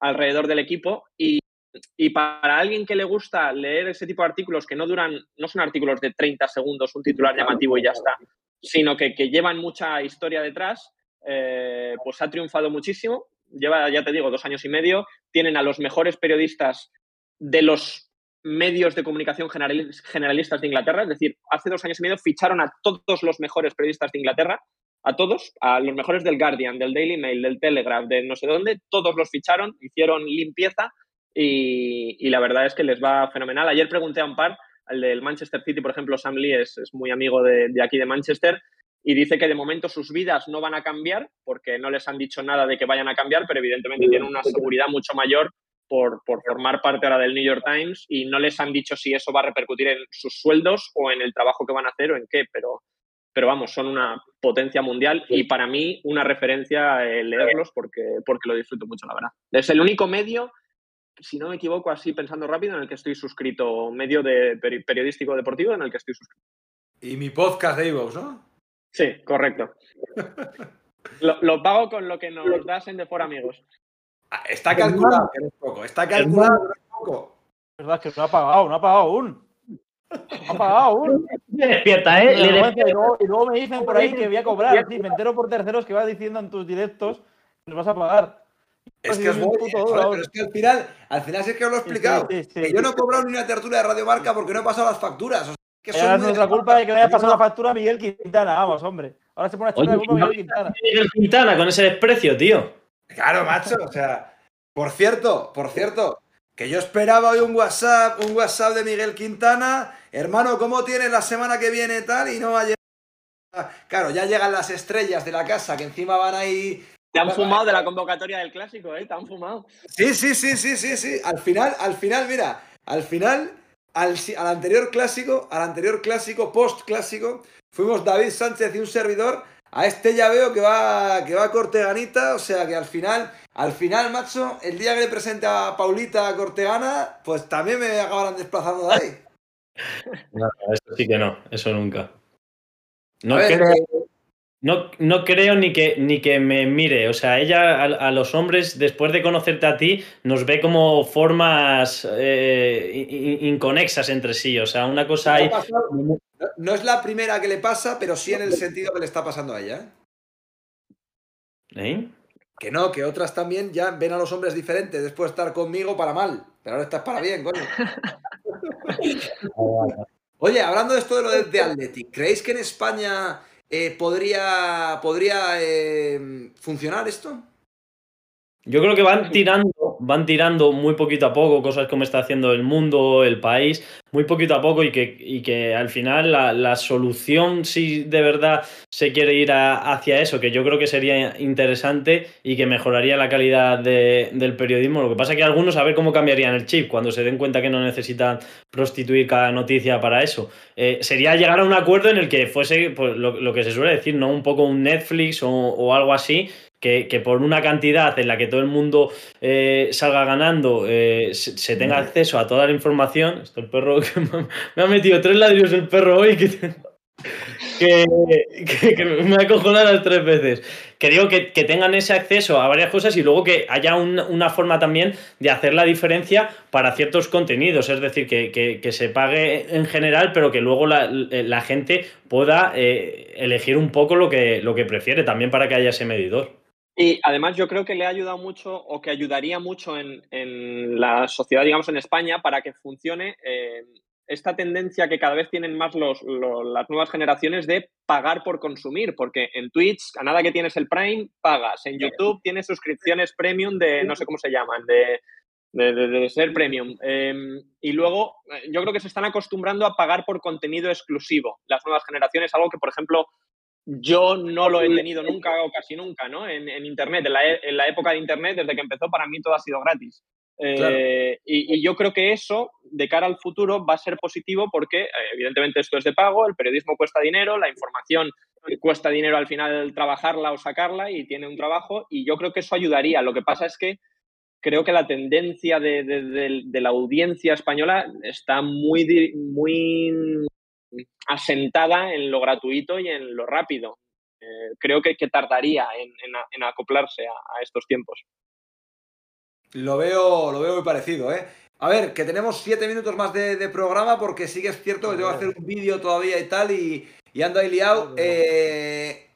alrededor del equipo. Y, y para alguien que le gusta leer ese tipo de artículos que no duran, no son artículos de 30 segundos, un titular llamativo y ya está, sino que, que llevan mucha historia detrás, eh, pues ha triunfado muchísimo. Lleva, ya te digo, dos años y medio. Tienen a los mejores periodistas de los medios de comunicación generalis- generalistas de Inglaterra. Es decir, hace dos años y medio ficharon a todos los mejores periodistas de Inglaterra, a todos, a los mejores del Guardian, del Daily Mail, del Telegraph, de no sé dónde, todos los ficharon, hicieron limpieza y, y la verdad es que les va fenomenal. Ayer pregunté a un par, al del Manchester City, por ejemplo, Sam Lee es, es muy amigo de, de aquí de Manchester, y dice que de momento sus vidas no van a cambiar porque no les han dicho nada de que vayan a cambiar, pero evidentemente tienen una seguridad mucho mayor por, por, formar parte ahora del New York Times y no les han dicho si eso va a repercutir en sus sueldos o en el trabajo que van a hacer o en qué, pero, pero vamos, son una potencia mundial y para mí una referencia leerlos porque, porque lo disfruto mucho, la verdad. Es el único medio si no me equivoco, así pensando rápido, en el que estoy suscrito, medio de periodístico deportivo en el que estoy suscrito. Y mi podcast de Evox, ¿no? Sí, correcto. lo, pago con lo que nos das en De For Amigos. Ah, está calculado que no es poco. Está calculado que no es poco. Es verdad que no ha pagado, no ha pagado aún. No ha pagado aún. Me despierta, ¿eh? Y luego, me dicen por ahí que voy a cobrar. Sí, me entero por terceros que va diciendo en tus directos que nos vas a pagar. Es que es muy pero es que al final, al final sí es que os lo he explicado. que yo no he cobrado ni una tertulia de Radio Marca porque no he pasado las facturas. O que es nuestra culpa de que me haya pasado la factura a Miguel Quintana. Vamos, hombre. Ahora se pone a culpa a Miguel Quintana. Miguel Quintana con ese desprecio, tío. Claro, macho. O sea, por cierto, por cierto, que yo esperaba hoy un WhatsApp, un WhatsApp de Miguel Quintana. Hermano, ¿cómo tienes la semana que viene tal? Y no va a llegar. Claro, ya llegan las estrellas de la casa que encima van ahí te han fumado de la convocatoria del clásico, ¿eh? Te han fumado. Sí, sí, sí, sí, sí, sí. Al final, al final, mira, al final, al, al anterior clásico, al anterior clásico, post clásico, fuimos David Sánchez y un servidor. A este ya veo que va, que va Corteganita, o sea que al final, al final, macho, el día que le presente a Paulita Cortegana, pues también me acabarán desplazando de ahí. No, eso sí que no, eso nunca. No creo, no, no, creo ni que, ni que me mire. O sea, ella a, los hombres, después de conocerte a ti, nos ve como formas eh, inconexas entre sí. O sea, una cosa hay. No, es la primera que le pasa, pero sí en el sentido que le está pasando a ella. ¿Eh? ¿Eh? Que no, que otras también ya ven a los hombres diferentes después de estar conmigo para mal. Pero ahora estás para bien, coño. Oye, hablando de esto de lo de, de Athletic, ¿creéis que en España eh, ¿podría, podría eh, funcionar esto? Yo creo que van tirando, van tirando muy poquito a poco cosas como está haciendo el mundo, el país, muy poquito a poco y que, y que al final la, solución, si de verdad se quiere ir hacia eso, que yo creo que sería interesante y que mejoraría la calidad del periodismo. Lo que pasa es que algunos a ver cómo cambiarían el chip cuando se den cuenta que no necesitan prostituir cada noticia para eso. Eh, sería llegar a un acuerdo en el que fuese pues, lo, que se suele decir, ¿no? Un poco un Netflix o algo así, que, por una cantidad en la que todo el mundo eh, salga ganando eh, se, tenga acceso a toda la información. Esto el perro que me ha metido tres ladrillos el perro hoy que, que, me ha acojonado las tres veces. Que digo que, tengan ese acceso a varias cosas y luego que haya una forma también de hacer la diferencia para ciertos contenidos. Es decir, que, se pague en general, pero que luego la, gente pueda eh, elegir un poco lo que, lo que prefiere también para que haya ese medidor. Y además yo creo que le ha ayudado mucho o que ayudaría mucho en, la sociedad, digamos, en España para que funcione eh, esta tendencia que cada vez tienen más los, las nuevas generaciones de pagar por consumir, porque en Twitch, a nada que tienes el Prime, pagas. En YouTube tienes suscripciones premium de, no sé cómo se llaman, de, de, ser premium. Em, y luego, eh, yo creo que se están acostumbrando a pagar por contenido exclusivo. Las nuevas generaciones, algo que, por ejemplo, yo no lo he tenido nunca o casi nunca, ¿no? En, Internet, e, en la, época de Internet, desde que empezó, para mí todo ha sido gratis. Eh, y, yo creo que eso, de cara al futuro, va a ser positivo porque, eh, evidentemente, esto es de pago, el periodismo cuesta dinero, la información cuesta dinero al final trabajarla o sacarla y tiene un trabajo, y yo creo que eso ayudaría. Lo que pasa es que creo que la tendencia de, de la audiencia española está muy, muy asentada en lo gratuito y en lo rápido. Eh, creo que, que tardaría en, acoplarse a, estos tiempos. Lo veo, lo veo muy parecido, ¿eh? A ver, que tenemos siete minutos más de, programa porque sí que es cierto que tengo que hacer un vídeo todavía y tal y, ando ahí liado. Eh,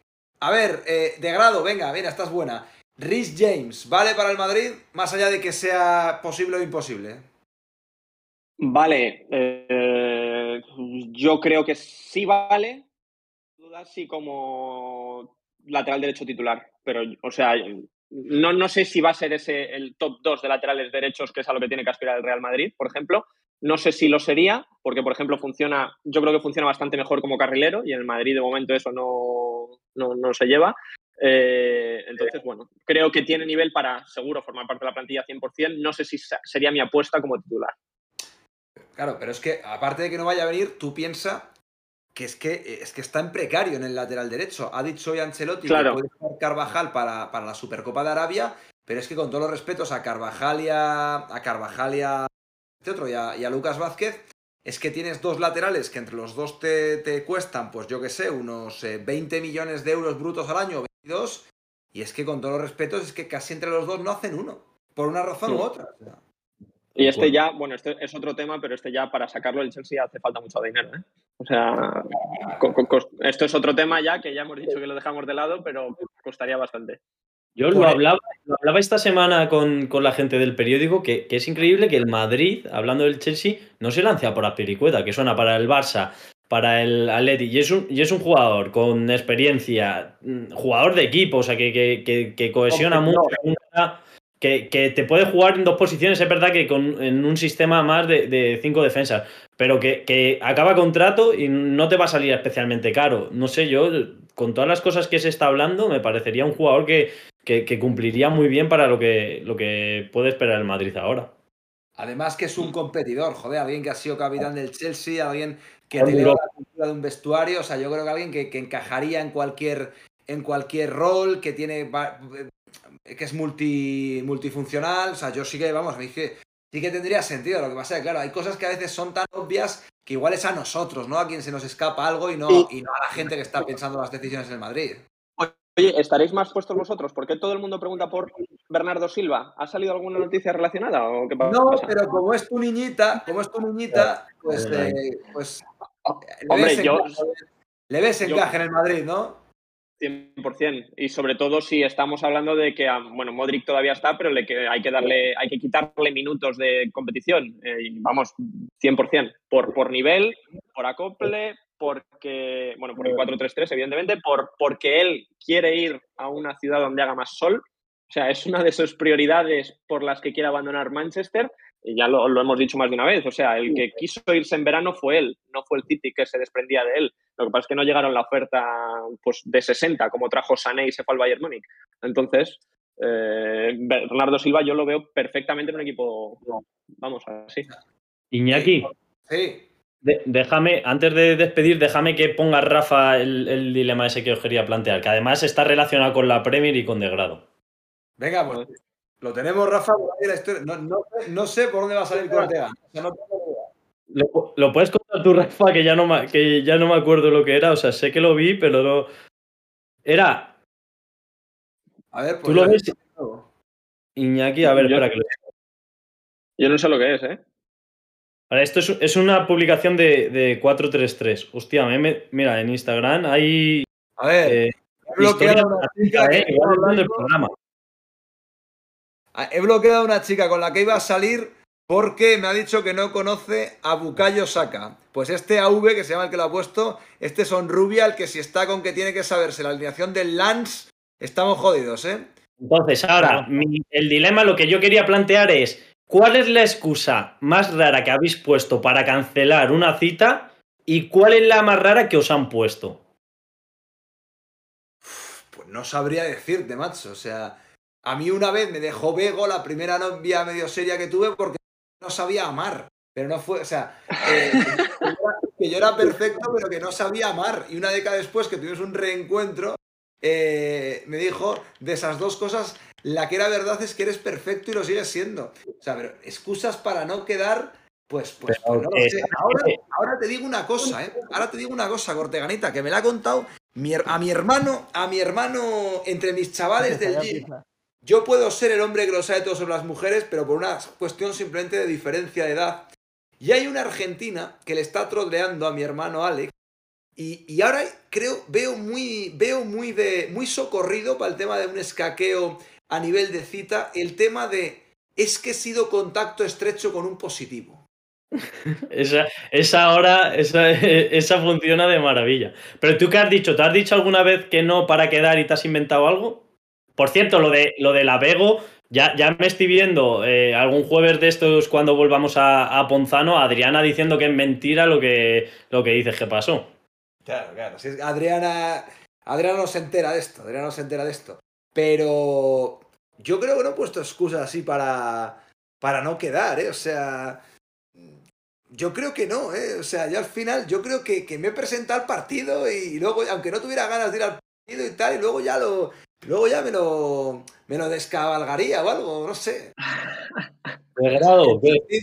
a ver, eh, de grado, venga, mira, estás buena. Rhys James, ¿vale para el Madrid? Más allá de que sea posible o imposible. Vale, yo creo que sí vale, dudas sí como lateral derecho titular, pero, o sea, no, no sé si va a ser ese el top 2 de laterales derechos, que es a lo que tiene que aspirar el Real Madrid, por ejemplo. No sé si lo sería, porque, por ejemplo, funciona, yo creo que funciona bastante mejor como carrilero y en el Madrid de momento eso no, no, se lleva. Eh, entonces, bueno, creo que tiene nivel para seguro formar parte de la plantilla 100%. No sé si sería mi apuesta como titular. Claro, pero es que aparte de que no vaya a venir, tú piensas que es que, es que está en precario en el lateral derecho. Ha dicho hoy Ancelotti que puede jugar Carvajal para, la Supercopa de Arabia, pero es que con todos los respetos a Carvajal y a, a Carvajal y a este otro y a, y a Lucas Vázquez, es que tienes dos laterales que entre los dos te, te cuestan, pues yo que sé, unos eh, 20 millones de euros brutos al año, 22, y es que con todos los respetos es que casi entre los dos no hacen uno, por una razón u otra. o sea. Y este ya, bueno, este es otro tema, pero este ya para sacarlo del Chelsea hace falta mucho dinero, ¿eh? O sea, co- co- cos- esto es otro tema ya que ya hemos dicho que lo dejamos de lado, pero costaría bastante. Yo lo hablaba, lo hablaba esta semana con, con la gente del periódico, que, que es increíble que el Madrid, hablando del Chelsea, no se lancia por la piricueta, que suena para el Barça, para el Atleti, y es un, y es un jugador con experiencia, mm, jugador de equipo, o sea, que, que, que- que cohesiona mucho, que, que te puede jugar en dos posiciones, es verdad que con, en un sistema más de, de cinco defensas, pero que, que acaba contrato y no te va a salir especialmente caro. No sé, yo, con todas las cosas que se está hablando, me parecería un jugador que, que, que cumpliría muy bien para lo que, lo que puede esperar el Madrid ahora. Además que es un competidor, joder, alguien que ha sido capitán del Chelsea, alguien que te la cultura de un vestuario, o sea, yo creo que alguien que, que encajaría en cualquier, en cualquier rol, que tiene que es multi, multifuncional, o sea, yo sí que, vamos, me dije, sí que tendría sentido, lo que pasa es que, claro, hay cosas que a veces son tan obvias que igual es a nosotros, ¿no? A quien se nos escapa algo y no, y no a la gente que está pensando las decisiones en el Madrid. Oye, ¿estaréis más puestos vosotros? ¿Por qué todo el mundo pregunta por Bernardo Silva? ¿Ha salido alguna noticia relacionada o qué pasa? No, pero como es tu niñita, como es tu niñita, pues, eh, pues le Hombre, ves yo- encaje, le ves yo- encaje en el Madrid, ¿no? 100%. Y sobre todo si estamos hablando de que, ah, bueno, Modric todavía está, pero le que hay que darle, hay que quitarle minutos de competición. Eh, vamos, 100%. Por, por nivel, por acople, porque, bueno, por el 4-3-3, evidentemente, por, porque él quiere ir a una ciudad donde haga más sol. O sea, es una de sus prioridades por las que quiere abandonar Manchester. Y ya lo, lo hemos dicho más de una vez. O sea, el que quiso irse en verano fue él, no fue el City que se desprendía de él. Lo que pasa es que no llegaron la oferta pues, de 60, como trajo Sané y se fue al Bayern Múnich. Entonces, eh, Bernardo Silva yo lo veo perfectamente en un equipo, vamos, así. Iñaki, Sí. de- déjame, antes de despedir, déjame que ponga Rafa el, el dilema ese que os quería plantear, que además está relacionado con la Premier y con Degrado. Venga, pues lo tenemos, Rafa. No, no- no sé por dónde va a salir Cortea. O sea, no tengo ni idea. ¿Lo, lo puedes contar tú, Rafa? Que ya, no me, que ya no me acuerdo lo que era. O sea, sé que lo vi, pero no. Era A ver, pues ¿Tú lo ves? Iñaki. A ver, Yo- espera que lo. Yo no sé lo que es, ¿eh? Vale, esto es, es una publicación de, de 433. Hostia, me- me- mira, en Instagram hay. A ver, eh, bloqueado una chica que eh, igual es del hablando- programa. Ah, He bloqueado a una chica con la que iba a salir porque me ha dicho que no conoce a Bukayo Saka. Pues este AV, que se llama el que lo ha puesto, este son Rubial, que si está con que tiene que saberse la alineación del Lance, estamos jodidos, ¿eh? Entonces, ahora, mi- el dilema, lo que yo quería plantear es: ¿cuál es la excusa más rara que habéis puesto para cancelar una cita y cuál es la más rara que os han puesto? Pues no sabría decirte, macho. O sea, a mí una vez me dejó Bego la primera novia medio seria que tuve porque no sabía amar. Pero no fue, o sea, eh, que yo era- perfecto, pero que no sabía amar. Y una década después que tuvimos un reencuentro, eh, me dijo de esas dos cosas, la que era verdad es que eres perfecto y lo sigues siendo. O sea, pero excusas para no quedar, pues, pues, Pero pues no sé. Ahora, ahora te digo una cosa, ¿eh? Ahora te digo una cosa, Corteganita, que me la ha contado mi a mi hermano, a mi hermano entre mis chavales del empieza. Yo puedo ser el hombre que lo sabe todo sobre las mujeres, pero por una cuestión simplemente de diferencia de edad. Y hay una argentina que le está troleando a mi hermano Alex. Y, ahora creo, veo muy, veo muy de. muy socorrido para el tema de un escaqueo a nivel de cita. El tema de es que he sido contacto estrecho con un positivo. Esa, esa ahora, esa, esa funciona de maravilla. Pero tú qué has dicho, ¿te has dicho alguna vez que no para quedar y te has inventado algo? Por cierto, lo de, lo de la Vego, ya, ya me estoy viendo eh, algún jueves de estos cuando volvamos a, Ponzano, Adriana diciendo que es mentira lo que, lo que dices que pasó. Claro, claro. Adriana, Adriana no se entera de esto, Adriana no se entera de esto. Pero yo creo que no he puesto excusas así para, para no quedar, ¿eh? O sea, yo creo que no, ¿eh? O sea, yo al final, yo creo que, que me he presentado al partido y luego, aunque no tuviera ganas de ir al partido y tal, y luego ya lo, luego ya me lo, me lo descabalgaría o algo, no sé. ¿De grado? ¿qué?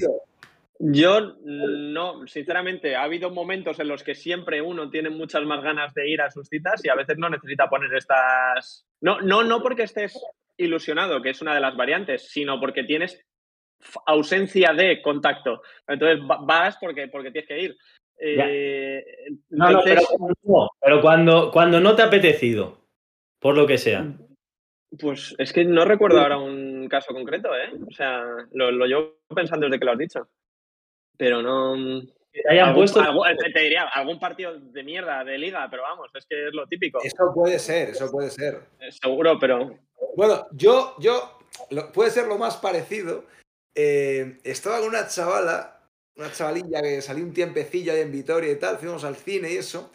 Yo no, sinceramente, ha habido momentos en los que siempre uno tiene muchas más ganas de ir a sus citas y a veces no necesita poner estas. No, no, no porque estés ilusionado, que es una de las variantes, sino porque tienes ausencia de contacto. Entonces va- vas porque, porque tienes que ir. Eh, No, no, pero, entonces, no, pero cuando, cuando no te ha apetecido, por lo que sea. pues es que no recuerdo ahora un caso concreto, ¿eh? O sea, lo, lo llevo pensando desde que lo has dicho. Pero no. Te hayan algún- puesto. algún- te diría, algún partido de mierda de liga, pero vamos, es que es lo típico. Eso puede ser, eso puede ser. Eh, Seguro, pero. Bueno, yo, yo, lo- puede ser lo más parecido. eh, estaba con una chavala, una chavalilla que salió un tiempecillo ahí en Vitoria y tal, fuimos al cine y eso.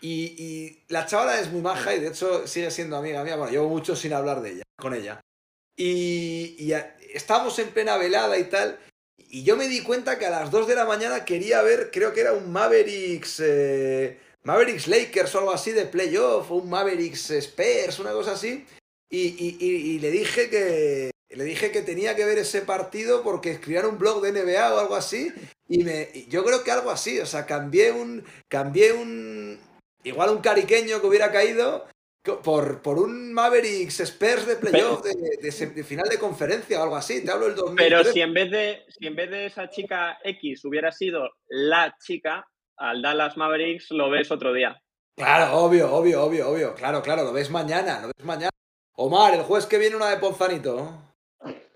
Y, y la chavala es muy maja y de hecho sigue siendo amiga mía. Bueno, llevo mucho sin hablar de ella, con ella. Y, y a- estábamos en plena velada y tal. Y yo me di cuenta que a las 2 de la mañana quería ver, creo que era un Mavericks. eh, Mavericks Lakers o algo así de playoff, o un Mavericks Spurs, una cosa así. Y, y- le dije que. Le dije que tenía que ver ese partido porque escribían un blog de NBA o algo así. Y me. yo creo que algo así. O sea, cambié un. Cambié un. Igual un cariqueño que hubiera caído. Por, por un Mavericks Spurs de playoff de, de se- de final de conferencia o algo así. Te hablo del 2003. Pero si en vez de, si en vez de esa chica X hubiera sido la chica, al Dallas Mavericks lo ves otro día. Claro, obvio, obvio, obvio, obvio. Claro, claro, lo ves mañana, lo ves mañana. Omar, el jueves que viene una de Ponzanito.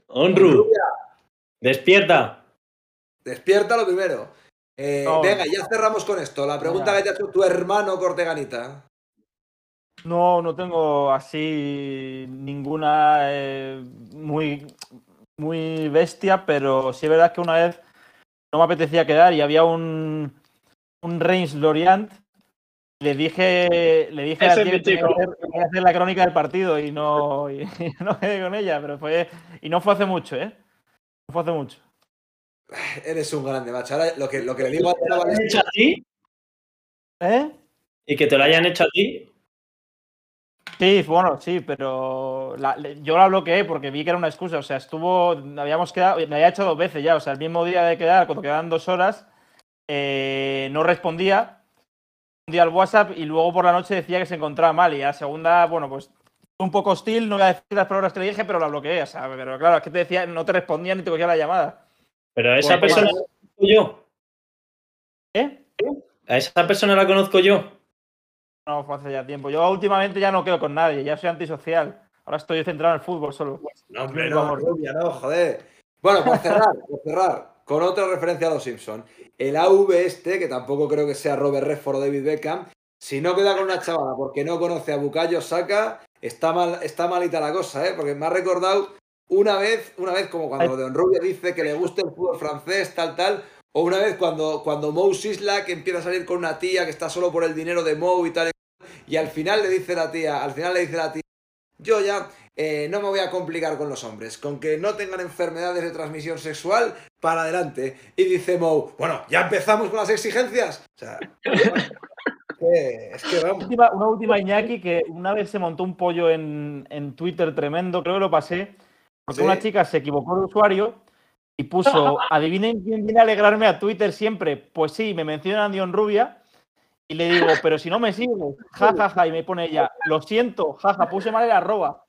Onru, despierta. Despierta lo primero. Eh, No. Venga, ya cerramos con esto. La pregunta Ya. que te ha hecho tu hermano Corteganita. No, no tengo así ninguna eh, muy, muy bestia, pero sí es verdad que una vez no me apetecía quedar y había un, un Reims Lorient. Le dije, le dije a la tía que hacer, hacer la crónica del partido y no, y no quedé con ella, pero fue. Y no fue hace mucho, ¿eh? No fue hace mucho. Eres un grande, macho. Ahora lo que, lo que le digo a ¿Te lo hecho a ti? ¿Eh? ¿Y que te lo hayan hecho a ti? Sí, bueno, sí, pero la- yo la bloqueé porque vi que era una excusa. O sea, estuvo, habíamos quedado, me había hecho dos veces ya. O sea, el mismo día de quedar, cuando quedaban dos horas, eh, no respondía. Respondía al WhatsApp y luego por la noche decía que se encontraba mal. Y a la segunda, bueno, pues un poco hostil, no voy a decir las palabras que le dije, pero la bloqueé. O sea, pero claro, es que te decía, no te respondía ni te cogía la llamada. Pero a esa Pues, persona pues, la conozco yo. ¿Eh? A esa persona la conozco yo. No, fue hace ya tiempo. Yo últimamente ya no quedo con nadie, ya soy antisocial. Ahora estoy centrado en el fútbol solo. No, hombre, no, no, rubia, no, joder. Bueno, por cerrar, por cerrar, con otra referencia a los Simpson. El AV este, que tampoco creo que sea Robert Redford o David Beckham, si no queda con una chavala porque no conoce a Bukayo Saka, está mal, está malita la cosa, ¿eh? Porque me ha recordado una vez, una vez como cuando Don Rubio dice que le gusta el fútbol francés, tal, tal, o una vez cuando, cuando Mo Sislak empieza a salir con una tía que está solo por el dinero de Mo y tal, y al final le dice la tía, al final le dice la tía, yo ya eh, no me voy a complicar con los hombres, con que no tengan enfermedades de transmisión sexual, para adelante. Y dice Mo, bueno, ya empezamos con las exigencias. O sea, que- es que vamos. última- una última Iñaki que una vez se montó un pollo en, en Twitter tremendo, creo que lo pasé, porque Sí. una chica se equivocó de usuario y puso, adivinen quién viene a alegrarme a Twitter siempre. Pues sí, me mencionan Dion Rubia y le digo, pero si no me sigues, jajaja, y me pone ella, lo siento, jaja, puse mal el arroba.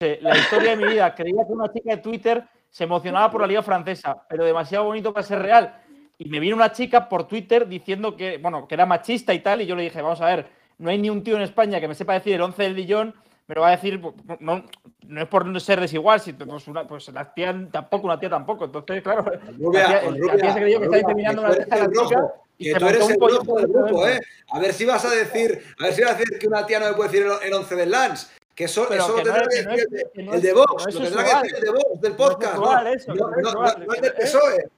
La historia de mi vida, creía que una chica de Twitter se emocionaba por la liga francesa, pero demasiado bonito para ser real. Y me vino una chica por Twitter diciendo que, bueno, que era machista y tal, y yo le dije, vamos a ver, no hay ni un tío en España que me sepa decir el 11 del Dillon, me lo va a decir, no, no es por ser desigual, si, pues, una, pues la tía tampoco, una tía tampoco. Entonces, claro, Rubia, la tía, con la tía se creyó que Rubia, estaba inseminando que una tú eres tía a la el chica rojo, y que tú eres el rojo del grupo, ¿eh? A ver si vas a decir, a ver si vas a decir que una tía no me puede decir el, el 11 del Lance. Que eso, Pero eso que lo tendrá que que no es- decir que no el de Vox, lo tendrá que decir el de Vox, del podcast, ¿no? es que- del PSOE.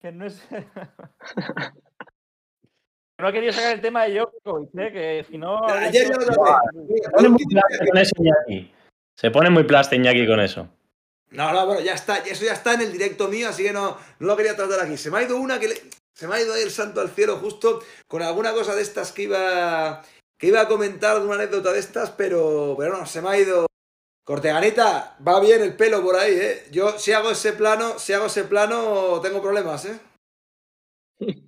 Que no es. no he querido sacar el tema de Djokovic, ¿eh? que si no. Ayer. Mira, Se pone muy plaste con eso, Iñaki. Se pone muy Iñaki, con eso. No, no, bueno, ya está, eso ya está en el directo mío, así que no, no lo quería tratar aquí. Se me ha ido una que le- se me ha ido ahí el santo al cielo justo con alguna cosa de estas que iba que iba a comentar una anécdota de estas, pero, pero no, se me ha ido. Corteganita, va bien el pelo por ahí, ¿eh? Yo si hago ese plano, si hago ese plano, tengo problemas, ¿eh?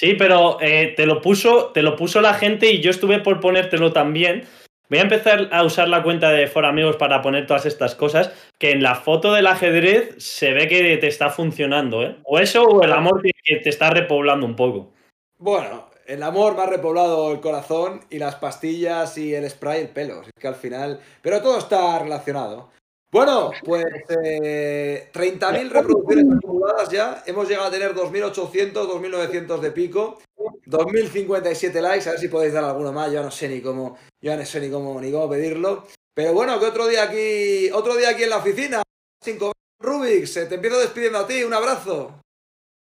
Sí, pero eh, te lo puso, te lo puso la gente y yo estuve por ponértelo también. Voy a empezar a usar la cuenta de For Amigos para poner todas estas cosas. Que en la foto del ajedrez se ve que te está funcionando, ¿eh? O eso o el amor que te está repoblando un poco. Bueno, el amor me ha repoblado el corazón y las pastillas y el spray el pelo. Es que al final. Pero todo está relacionado. Bueno, pues eh, 30.000 reproducciones acumuladas ya. Hemos llegado a tener 2.800, 2.900 de pico. 2.057 likes. A ver si podéis dar alguno más. Yo no sé ni cómo, yo no sé ni cómo, ni cómo pedirlo. Pero bueno, que otro día aquí, otro día aquí en la oficina. Cinco Rubix, te empiezo despidiendo a ti. Un abrazo.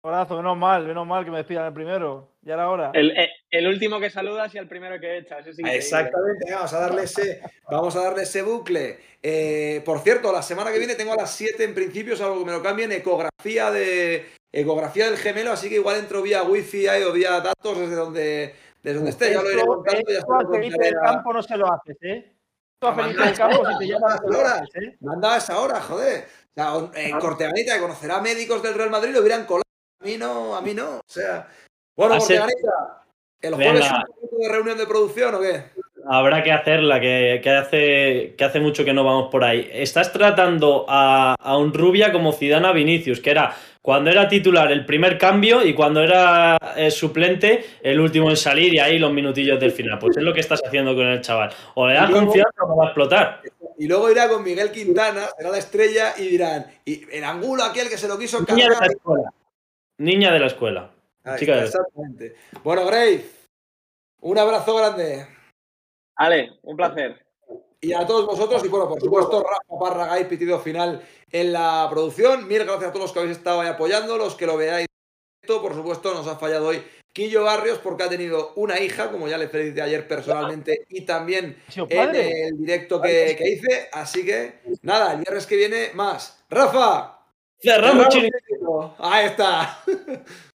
Un abrazo, menos mal, menos mal que me despidan el primero. Ya era hora. El, el, el último que saludas y el primero que echas. Es. Exactamente, vamos a darle ese, vamos a darle ese bucle. Eh, por cierto, la semana que viene tengo a las 7 en principio, salvo que me lo cambien, ecografía de ecografía del gemelo, así que igual entro vía wifi ahí, o vía datos desde donde, desde donde esté. Ya lo iré contando. Ya a Felipe del Campo no se lo haces, ¿eh? Esto a Felipe del Campo si te llamas no se lo haces, ¿eh? Manda a esa hora, joder. O sea, eh, Corteganita, que conocerá médicos del Real Madrid, lo hubieran colado. A mí no, a mí no. O sea. Bueno, Hace- Corteganita, ¿el jueves de reunión de producción o qué? Habrá que hacerla, que, que hace, que hace mucho que no vamos por ahí. Estás tratando a, a un Rubia como Zidane a Vinicius, que era cuando era titular el primer cambio y cuando era eh, suplente el último en salir y ahí los minutillos del final. Pues es lo que estás haciendo con el chaval. O le das confianza o va a explotar. Y luego irá con Miguel Quintana, será la estrella, y dirán, y el angulo aquel que se lo quiso Niña de la escuela. Niña de la escuela. Ahí Chica está, de- exactamente. Bueno, Grace, un abrazo grande. Ale, un placer. Y a todos vosotros, y bueno, por supuesto, Rafa Parragay, pitido final en la producción. Mil gracias a todos los que habéis estado ahí apoyando, los que lo veáis. Por supuesto, nos ha fallado hoy Quillo Barrios porque ha tenido una hija, como ya le felicité ayer personalmente, y también en el directo que, que hice. Así que, nada, el viernes que viene más. Rafa, Cerramos, cerramos chiringuito. chiringuito. Ahí está.